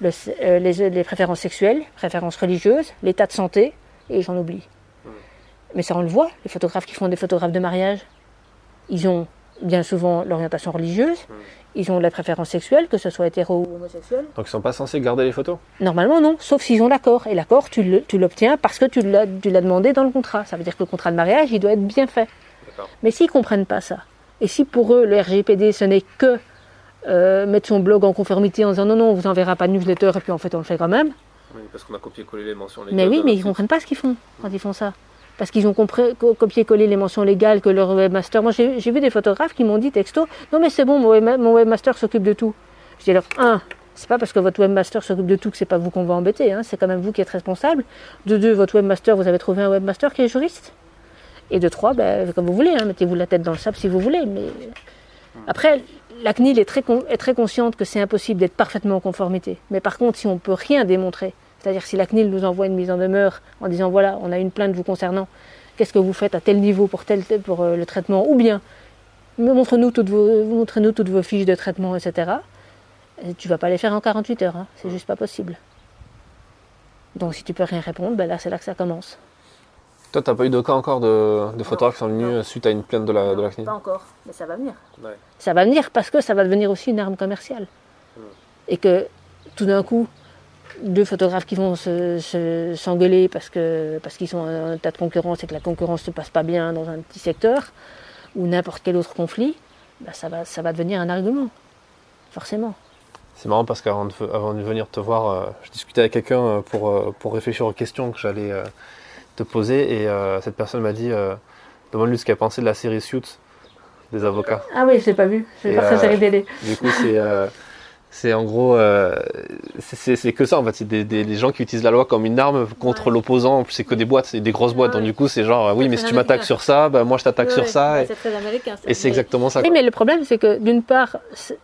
[SPEAKER 1] Euh, les, les, préférences sexuelles, préférences religieuses, l'état de santé, et j'en oublie. Mais ça, on le voit, les photographes qui font des photographes de mariage, ils ont bien souvent l'orientation religieuse, ils ont la préférence sexuelle, que ce soit hétéro ou homosexuel.
[SPEAKER 2] Donc ils ne sont pas censés garder les photos?
[SPEAKER 1] Normalement non, sauf s'ils ont l'accord. Et l'accord, tu l'obtiens parce que tu l'as demandé dans le contrat. Ça veut dire que le contrat de mariage, il doit être bien fait. Mais s'ils ne comprennent pas ça, et si pour eux le RGPD ce n'est que euh, mettre son blog en conformité en disant non, non, on vous enverra pas de newsletter et puis en fait on le fait quand même.
[SPEAKER 2] Oui, parce qu'on a copié-collé les mentions légales.
[SPEAKER 1] Mais oui, mais ils ne comprennent pas ce qu'ils font quand ils font ça parce qu'ils ont copié-collé les mentions légales que leur webmaster. Moi, j'ai vu des photographes qui m'ont dit texto Non, mais c'est bon, mon, webmaster s'occupe de tout. Je dis alors, un, c'est pas parce que votre webmaster s'occupe de tout que c'est pas vous qu'on va embêter, hein, c'est quand même vous qui êtes responsable. De deux, votre webmaster, vous avez trouvé un webmaster qui est juriste. Et de trois, ben, comme vous voulez, hein, mettez-vous la tête dans le sable si vous voulez. Mais après, la CNIL est très, est très consciente que c'est impossible d'être parfaitement en conformité. Mais par contre, si on peut rien démontrer, c'est-à-dire si la CNIL nous envoie une mise en demeure en disant voilà, on a une plainte vous concernant, qu'est-ce que vous faites à tel niveau pour, tel, pour euh, le traitement, ou bien montrez-nous toutes, vos, montrez toutes vos fiches de traitement, etc. Et tu vas pas les faire en 48 heures, hein. c'est juste pas possible. Donc si tu peux rien répondre, ben là c'est là que ça commence.
[SPEAKER 2] Toi, tu n'as pas eu de cas encore de, photographes qui sont venus suite à une plainte de la, de la CNIL?
[SPEAKER 1] Pas encore, mais ça va venir. Ça va venir parce que ça va devenir aussi une arme commerciale. Et que tout d'un coup, deux photographes qui vont s'engueuler parce que parce qu'ils sont en un tas de concurrence et que la concurrence ne se passe pas bien dans un petit secteur ou n'importe quel autre conflit, bah, ça va ça va devenir un argument, forcément.
[SPEAKER 2] C'est marrant parce qu'avant de, avant de venir te voir, euh, je discutais avec quelqu'un euh, pour, euh, pour réfléchir aux questions que j'allais te poser et cette personne m'a dit demande-lui ce qu'elle pensait de la série Suits des avocats.
[SPEAKER 1] Ah oui, je l'ai pas vu, je l'ai pas très série télé.
[SPEAKER 2] Du coup, c'est c'est en gros, euh, c'est que ça en fait. C'est des, gens qui utilisent la loi comme une arme contre l'opposant. En plus, c'est que des boîtes, c'est des grosses boîtes. Donc du coup, c'est genre, oui, mais si tu m'attaques sur ça, bah, moi je t'attaque sur ça.
[SPEAKER 1] C'est très américain.
[SPEAKER 2] Et c'est exactement ça.
[SPEAKER 1] Oui, mais le problème, c'est que d'une part,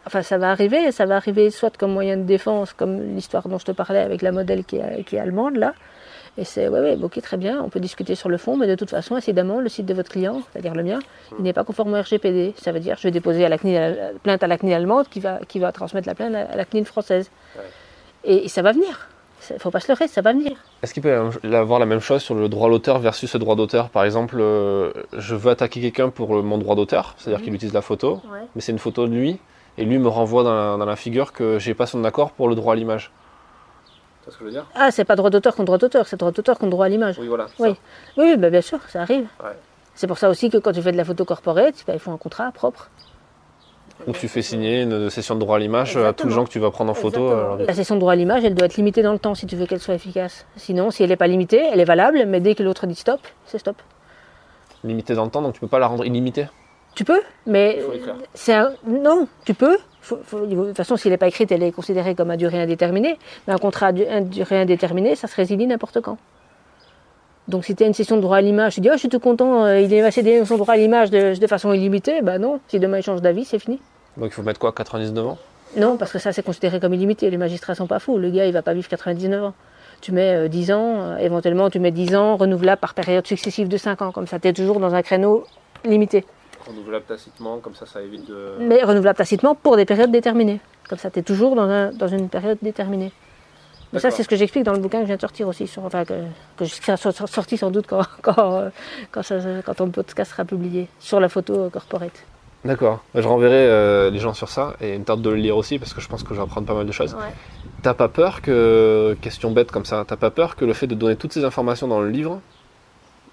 [SPEAKER 1] enfin, ça va arriver, ça va arriver soit comme moyen de défense, comme l'histoire dont je te parlais avec la modèle qui est, qui est allemande là, et c'est, ouais, ouais, ok, très bien, on peut discuter sur le fond, mais de toute façon, évidemment, le site de votre client, c'est-à-dire le mien, il n'est pas conforme au RGPD. Ça veut dire, je vais déposer à la CNIL, plainte à la CNIL allemande qui va, qui va transmettre la plainte à la CNIL française. Et, ça va venir. Il ne faut pas se leurrer, ça va venir.
[SPEAKER 2] Est-ce qu'il peut y avoir la même chose sur le droit d'auteur versus le droit d'auteur? Par exemple, euh, je veux attaquer quelqu'un pour mon droit d'auteur, c'est-à-dire mhm. qu'il utilise la photo, mais c'est une photo de lui, et lui me renvoie dans la, dans la figure que j'ai pas son accord pour le droit à l'image
[SPEAKER 1] ce que je veux dire Ah, c'est pas droit d'auteur contre droit d'auteur, c'est droit d'auteur contre droit à l'image.
[SPEAKER 2] Oui, voilà.
[SPEAKER 1] Oui, oui bah, bien sûr, ça arrive. C'est pour ça aussi que quand tu fais de la photo corporate, bah, il faut un contrat propre.
[SPEAKER 2] Donc tu fais signer une session de droit à l'image à tous les gens que tu vas prendre en photo.
[SPEAKER 1] La session de droit à l'image, elle doit être limitée dans le temps si tu veux qu'elle soit efficace. Sinon, si elle n'est pas limitée, elle est valable, mais dès que l'autre dit stop, c'est stop.
[SPEAKER 2] Limitée dans le temps, donc tu peux pas la rendre illimitée
[SPEAKER 1] Tu peux, mais c'est non, tu peux, de toute façon, si elle n'est pas écrite, elle est considérée comme à durée indéterminée. Mais un contrat à durée indéterminée, ça se résilie n'importe quand. Donc si tu as une session de droit à l'image, tu dis oh, je suis tout content, euh, il est cédé son droit à l'image de, de façon illimitée, bah non, si demain il change d'avis, c'est fini.
[SPEAKER 3] Donc il faut mettre quoi 99 ans?
[SPEAKER 1] Non, parce que ça c'est considéré comme illimité, les magistrats sont pas fous, le gars il va pas vivre 99 ans. Tu mets euh, 10 ans, euh, éventuellement tu mets 10 ans, renouvelable par période successive de 5 ans, comme ça tu es toujours dans un créneau limité.
[SPEAKER 3] Renouvelable tacitement, comme ça ça évite de...
[SPEAKER 1] Mais renouvelable tacitement pour des périodes déterminées. Comme ça tu es toujours dans, un- dans une période déterminée. Mais ça
[SPEAKER 3] D'accord.
[SPEAKER 1] c'est ce que j'explique dans le bouquin que je viens de sortir aussi, sur, enfin que, que je serai so- so- sorti sans doute quand, [laughs] quand, euh, quand, ça- quand ton podcast sera publié, sur la photo euh, corporate.
[SPEAKER 3] D'accord. Je renverrai euh, les gens sur ça et une tente de le lire aussi parce que je pense que je vais apprendre pas mal de choses.
[SPEAKER 1] Ouais.
[SPEAKER 3] T'as pas peur que, question bête comme ça, t'as pas peur que le fait de donner toutes ces informations dans le livre,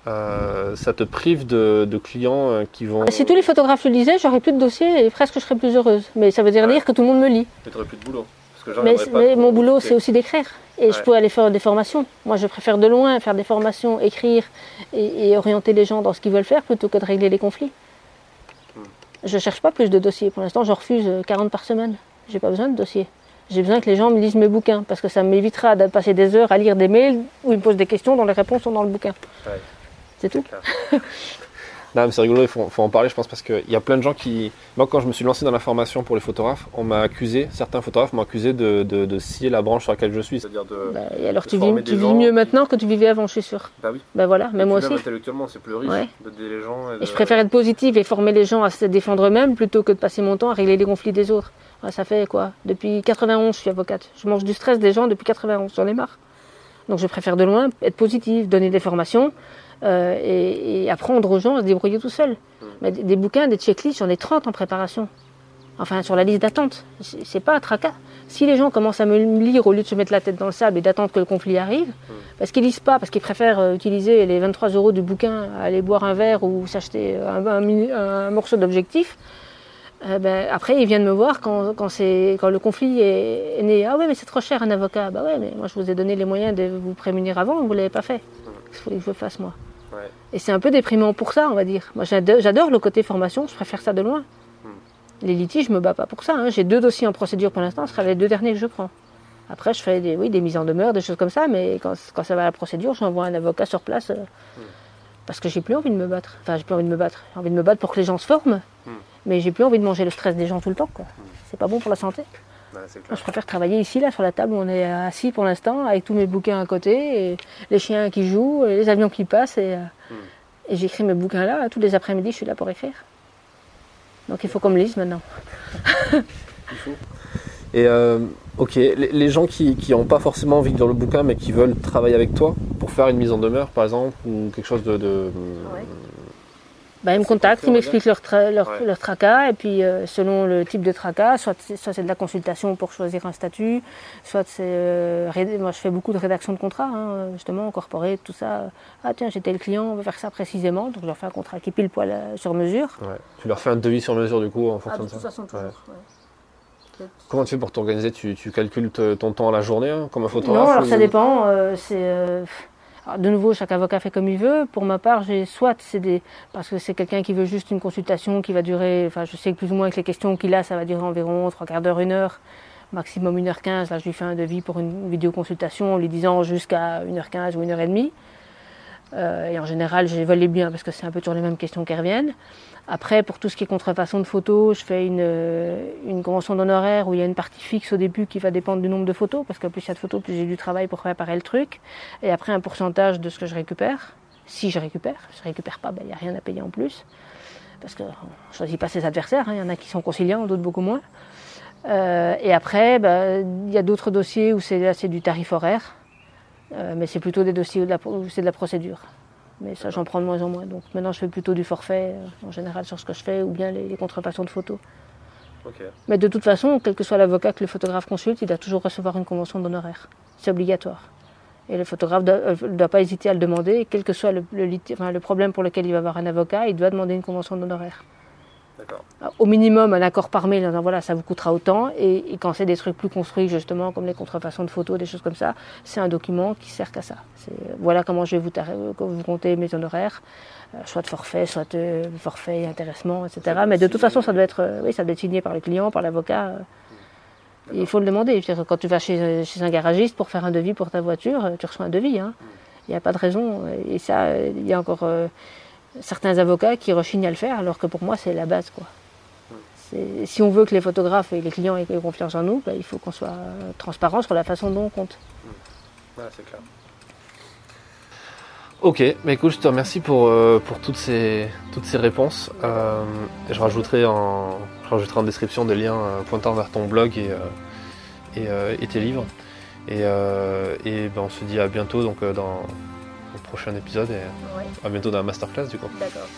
[SPEAKER 3] euh, ça te prive de, de clients euh, qui vont...
[SPEAKER 1] Si tous les photographes le lisaient, j'aurais plus de dossiers et presque je serais plus heureuse. Mais ça veut dire
[SPEAKER 3] Ouais.
[SPEAKER 1] dire que tout le monde me lit.
[SPEAKER 3] Mais t'aurais plus de boulot. Parce que
[SPEAKER 1] Mais, mais mon boulot, c'est aussi d'écrire. Et je peux aller faire des formations. Moi, je préfère de loin faire des formations, écrire et, et orienter les gens dans ce qu'ils veulent faire plutôt que de régler les conflits.
[SPEAKER 3] Hmm.
[SPEAKER 1] Je cherche pas plus de dossiers. Pour l'instant, je refuse euh, 40 par semaine. J'ai pas besoin de dossiers. J'ai besoin que les gens me lisent mes bouquins parce que ça m'évitera de passer des heures à lire des mails où ils me posent des questions dont les réponses sont dans le bouquin.
[SPEAKER 3] Ouais.
[SPEAKER 1] C'est tout. [laughs]
[SPEAKER 3] Non, mais c'est rigolo, il faut, faut en parler, je pense, parce qu'il y a plein de gens qui. Moi, quand je me suis lancé dans la formation pour les photographes, on m'a accusé, certains photographes m'ont accusé de, de, de scier la branche sur laquelle je suis. C'est-à-dire de.
[SPEAKER 1] Bah, et alors
[SPEAKER 3] de
[SPEAKER 1] tu vis, tu vis mieux maintenant que tu vivais avant, je suis sûre.
[SPEAKER 3] Bah oui.
[SPEAKER 1] Ben voilà, mais moi aussi.
[SPEAKER 3] intellectuellement, c'est plus riche
[SPEAKER 1] Ouais.
[SPEAKER 3] d'aider les gens.
[SPEAKER 1] Et je préfère être positive et former les gens à se défendre eux-mêmes plutôt que de passer mon temps à régler les conflits des autres. Ouais, ça fait quoi? Depuis 91, je suis avocate. Je mange du stress des gens depuis 91, j'en ai marre. Donc je préfère de loin être positive, donner des formations euh, et, et apprendre aux gens à se débrouiller tout seuls. Mais des, des bouquins, des checklists, j'en ai 30 en préparation. Enfin, sur la liste d'attente. C'est pas un tracas. Si les gens commencent à me lire au lieu de se mettre la tête dans le sable et d'attendre que le conflit arrive, parce qu'ils lisent pas, parce qu'ils préfèrent euh, utiliser les 23 euros du bouquin à aller boire un verre ou s'acheter un, un mini- un morceau d'objectif, euh, ben, après ils viennent me voir quand, quand, quand le conflit est, est né. Ah ouais, mais c'est trop cher un avocat. Bah ouais, mais moi je vous ai donné les moyens de vous prémunir avant, vous l'avez pas fait. Qu'est-ce qu'il fallait que je fasse moi
[SPEAKER 3] Ouais.
[SPEAKER 1] Et c'est un peu déprimant pour ça, on va dire. Moi j'adore, le côté formation, je préfère ça de loin. Les litiges, je me bats pas pour ça. hein. J'ai deux dossiers en procédure pour l'instant, ce sera les deux derniers que je prends. Après, je fais des, oui, des mises en demeure, des choses comme ça, mais quand, quand ça va à la procédure, j'envoie un avocat sur place euh, parce que j'ai plus envie de me battre. Enfin, j'ai plus envie de me battre. J'ai envie de me battre pour que les gens se forment, mais j'ai plus envie de manger le stress des gens tout le temps. Quoi. C'est pas bon pour la santé. Moi, je préfère travailler ici, là, sur la table où on est assis pour l'instant, avec tous mes bouquins à côté, et les chiens qui jouent, et les avions qui passent, et, euh, et j'écris mes bouquins là. Tous les après-midi, je suis là pour écrire. Donc il faut qu'on me lise maintenant. [laughs]
[SPEAKER 3] Et euh, ok, les, les gens qui n'ont pas forcément envie de lire le bouquin mais qui veulent travailler avec toi pour faire une mise en demeure par exemple ou quelque chose de. de-
[SPEAKER 1] Bah, ils me contactent, ils
[SPEAKER 3] va
[SPEAKER 1] m'expliquent leur, tra- leur,
[SPEAKER 3] Ouais.
[SPEAKER 1] leur tracas, et puis euh, selon le type de tracas, soit, c'est- soit c'est de la consultation pour choisir un statut, soit c'est. euh, moi, je fais beaucoup de rédaction de contrats, hein, justement, corporate, tout ça. Ah, tiens, j'ai tel client, on veut faire ça précisément, donc je leur fais un contrat qui pile poil euh, sur mesure.
[SPEAKER 3] Ouais. Tu leur fais un devis sur mesure du coup en
[SPEAKER 1] Ah,
[SPEAKER 3] fonction
[SPEAKER 1] de
[SPEAKER 3] de
[SPEAKER 1] toute
[SPEAKER 3] ça
[SPEAKER 1] façon, toujours. ouais.
[SPEAKER 3] Comment tu fais pour t'organiser? Tu, tu calcules ton temps à la journée hein, comme un photographe
[SPEAKER 1] Non, alors ça dépend. c'est, de nouveau, chaque avocat fait comme il veut. Pour ma part, j'ai soit des parce que c'est quelqu'un qui veut juste une consultation qui va durer. Enfin, je sais plus ou moins que les questions qu'il a, ça va durer environ trois quarts d'heure, une heure, maximum 1h15. Là, je lui fais un devis pour une vidéoconsultation en lui disant jusqu'à 1h15 ou 1h30. Euh, et en général, je les bien parce que c'est un peu toujours les mêmes questions qui reviennent. Après, pour tout ce qui est contrefaçon de photos, je fais une, euh, une convention d'honoraires où il y a une partie fixe au début qui va dépendre du nombre de photos, parce que plus il y a de photos, plus j'ai du travail pour préparer le truc. Et après, un pourcentage de ce que je récupère. Si je récupère, je récupère pas, ben, il n'y a rien à payer en plus. Parce qu'on ne choisit pas ses adversaires, hein. il y en a qui sont conciliants, d'autres beaucoup moins. Euh, et après, ben, il y a d'autres dossiers où c'est du tarif horaire. Euh, mais c'est plutôt des dossiers où c'est de la procédure. Mais ça, j'en prends de moins en moins. Donc maintenant, je fais plutôt du forfait, euh, en général, sur ce que je fais, ou bien les, les contrefaçons de photos. Mais de toute façon, quel que soit l'avocat que le photographe consulte, il doit toujours recevoir une convention d'honoraires. C'est obligatoire. Et le photographe ne doit, pas hésiter à le demander. Quel que soit le, le lit- enfin, le problème pour lequel il va avoir un avocat, il doit demander une convention d'honoraires. Au minimum, un accord par mail en disant voilà, ça vous coûtera autant. Et, et quand c'est des trucs plus construits, justement, comme les contrefaçons de photos, des choses comme ça, c'est un document qui sert qu'à ça. Euh, voilà comment je vais vous, euh, vous compter mes honoraires, euh, soit de forfait, soit de forfait et intéressement, etc. Mais de toute façon, ça doit être, euh, oui, ça doit être signé par le client, par l'avocat. il faut le demander. Quand tu vas chez, chez un garagiste pour faire un devis pour ta voiture, tu reçois un devis. Hein. Il n'y a pas de raison. Et ça, il y a encore certains avocats qui rechignent à le faire, alors que pour moi, c'est la base. Quoi. Si on veut que les photographes et les clients aient confiance en nous, bah, il faut qu'on soit transparent sur la façon dont on compte.
[SPEAKER 2] Voilà, c'est clair. Ok, mais écoute, je te remercie pour, euh, pour toutes, ces, toutes ces réponses. Euh, je, rajouterai en, je rajouterai en description des liens euh, pointant vers ton blog et, et, tes livres. Et, et ben, on se dit à bientôt donc, dans prochain épisode et à bientôt dans la masterclass du coup.
[SPEAKER 1] D'accord.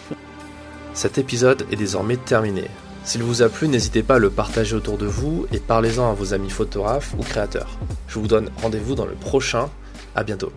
[SPEAKER 4] Cet épisode est désormais terminé. S'il vous a plu, n'hésitez pas à le partager autour de vous et parlez-en à vos amis photographes ou créateurs. Je vous donne rendez-vous dans le prochain. À bientôt.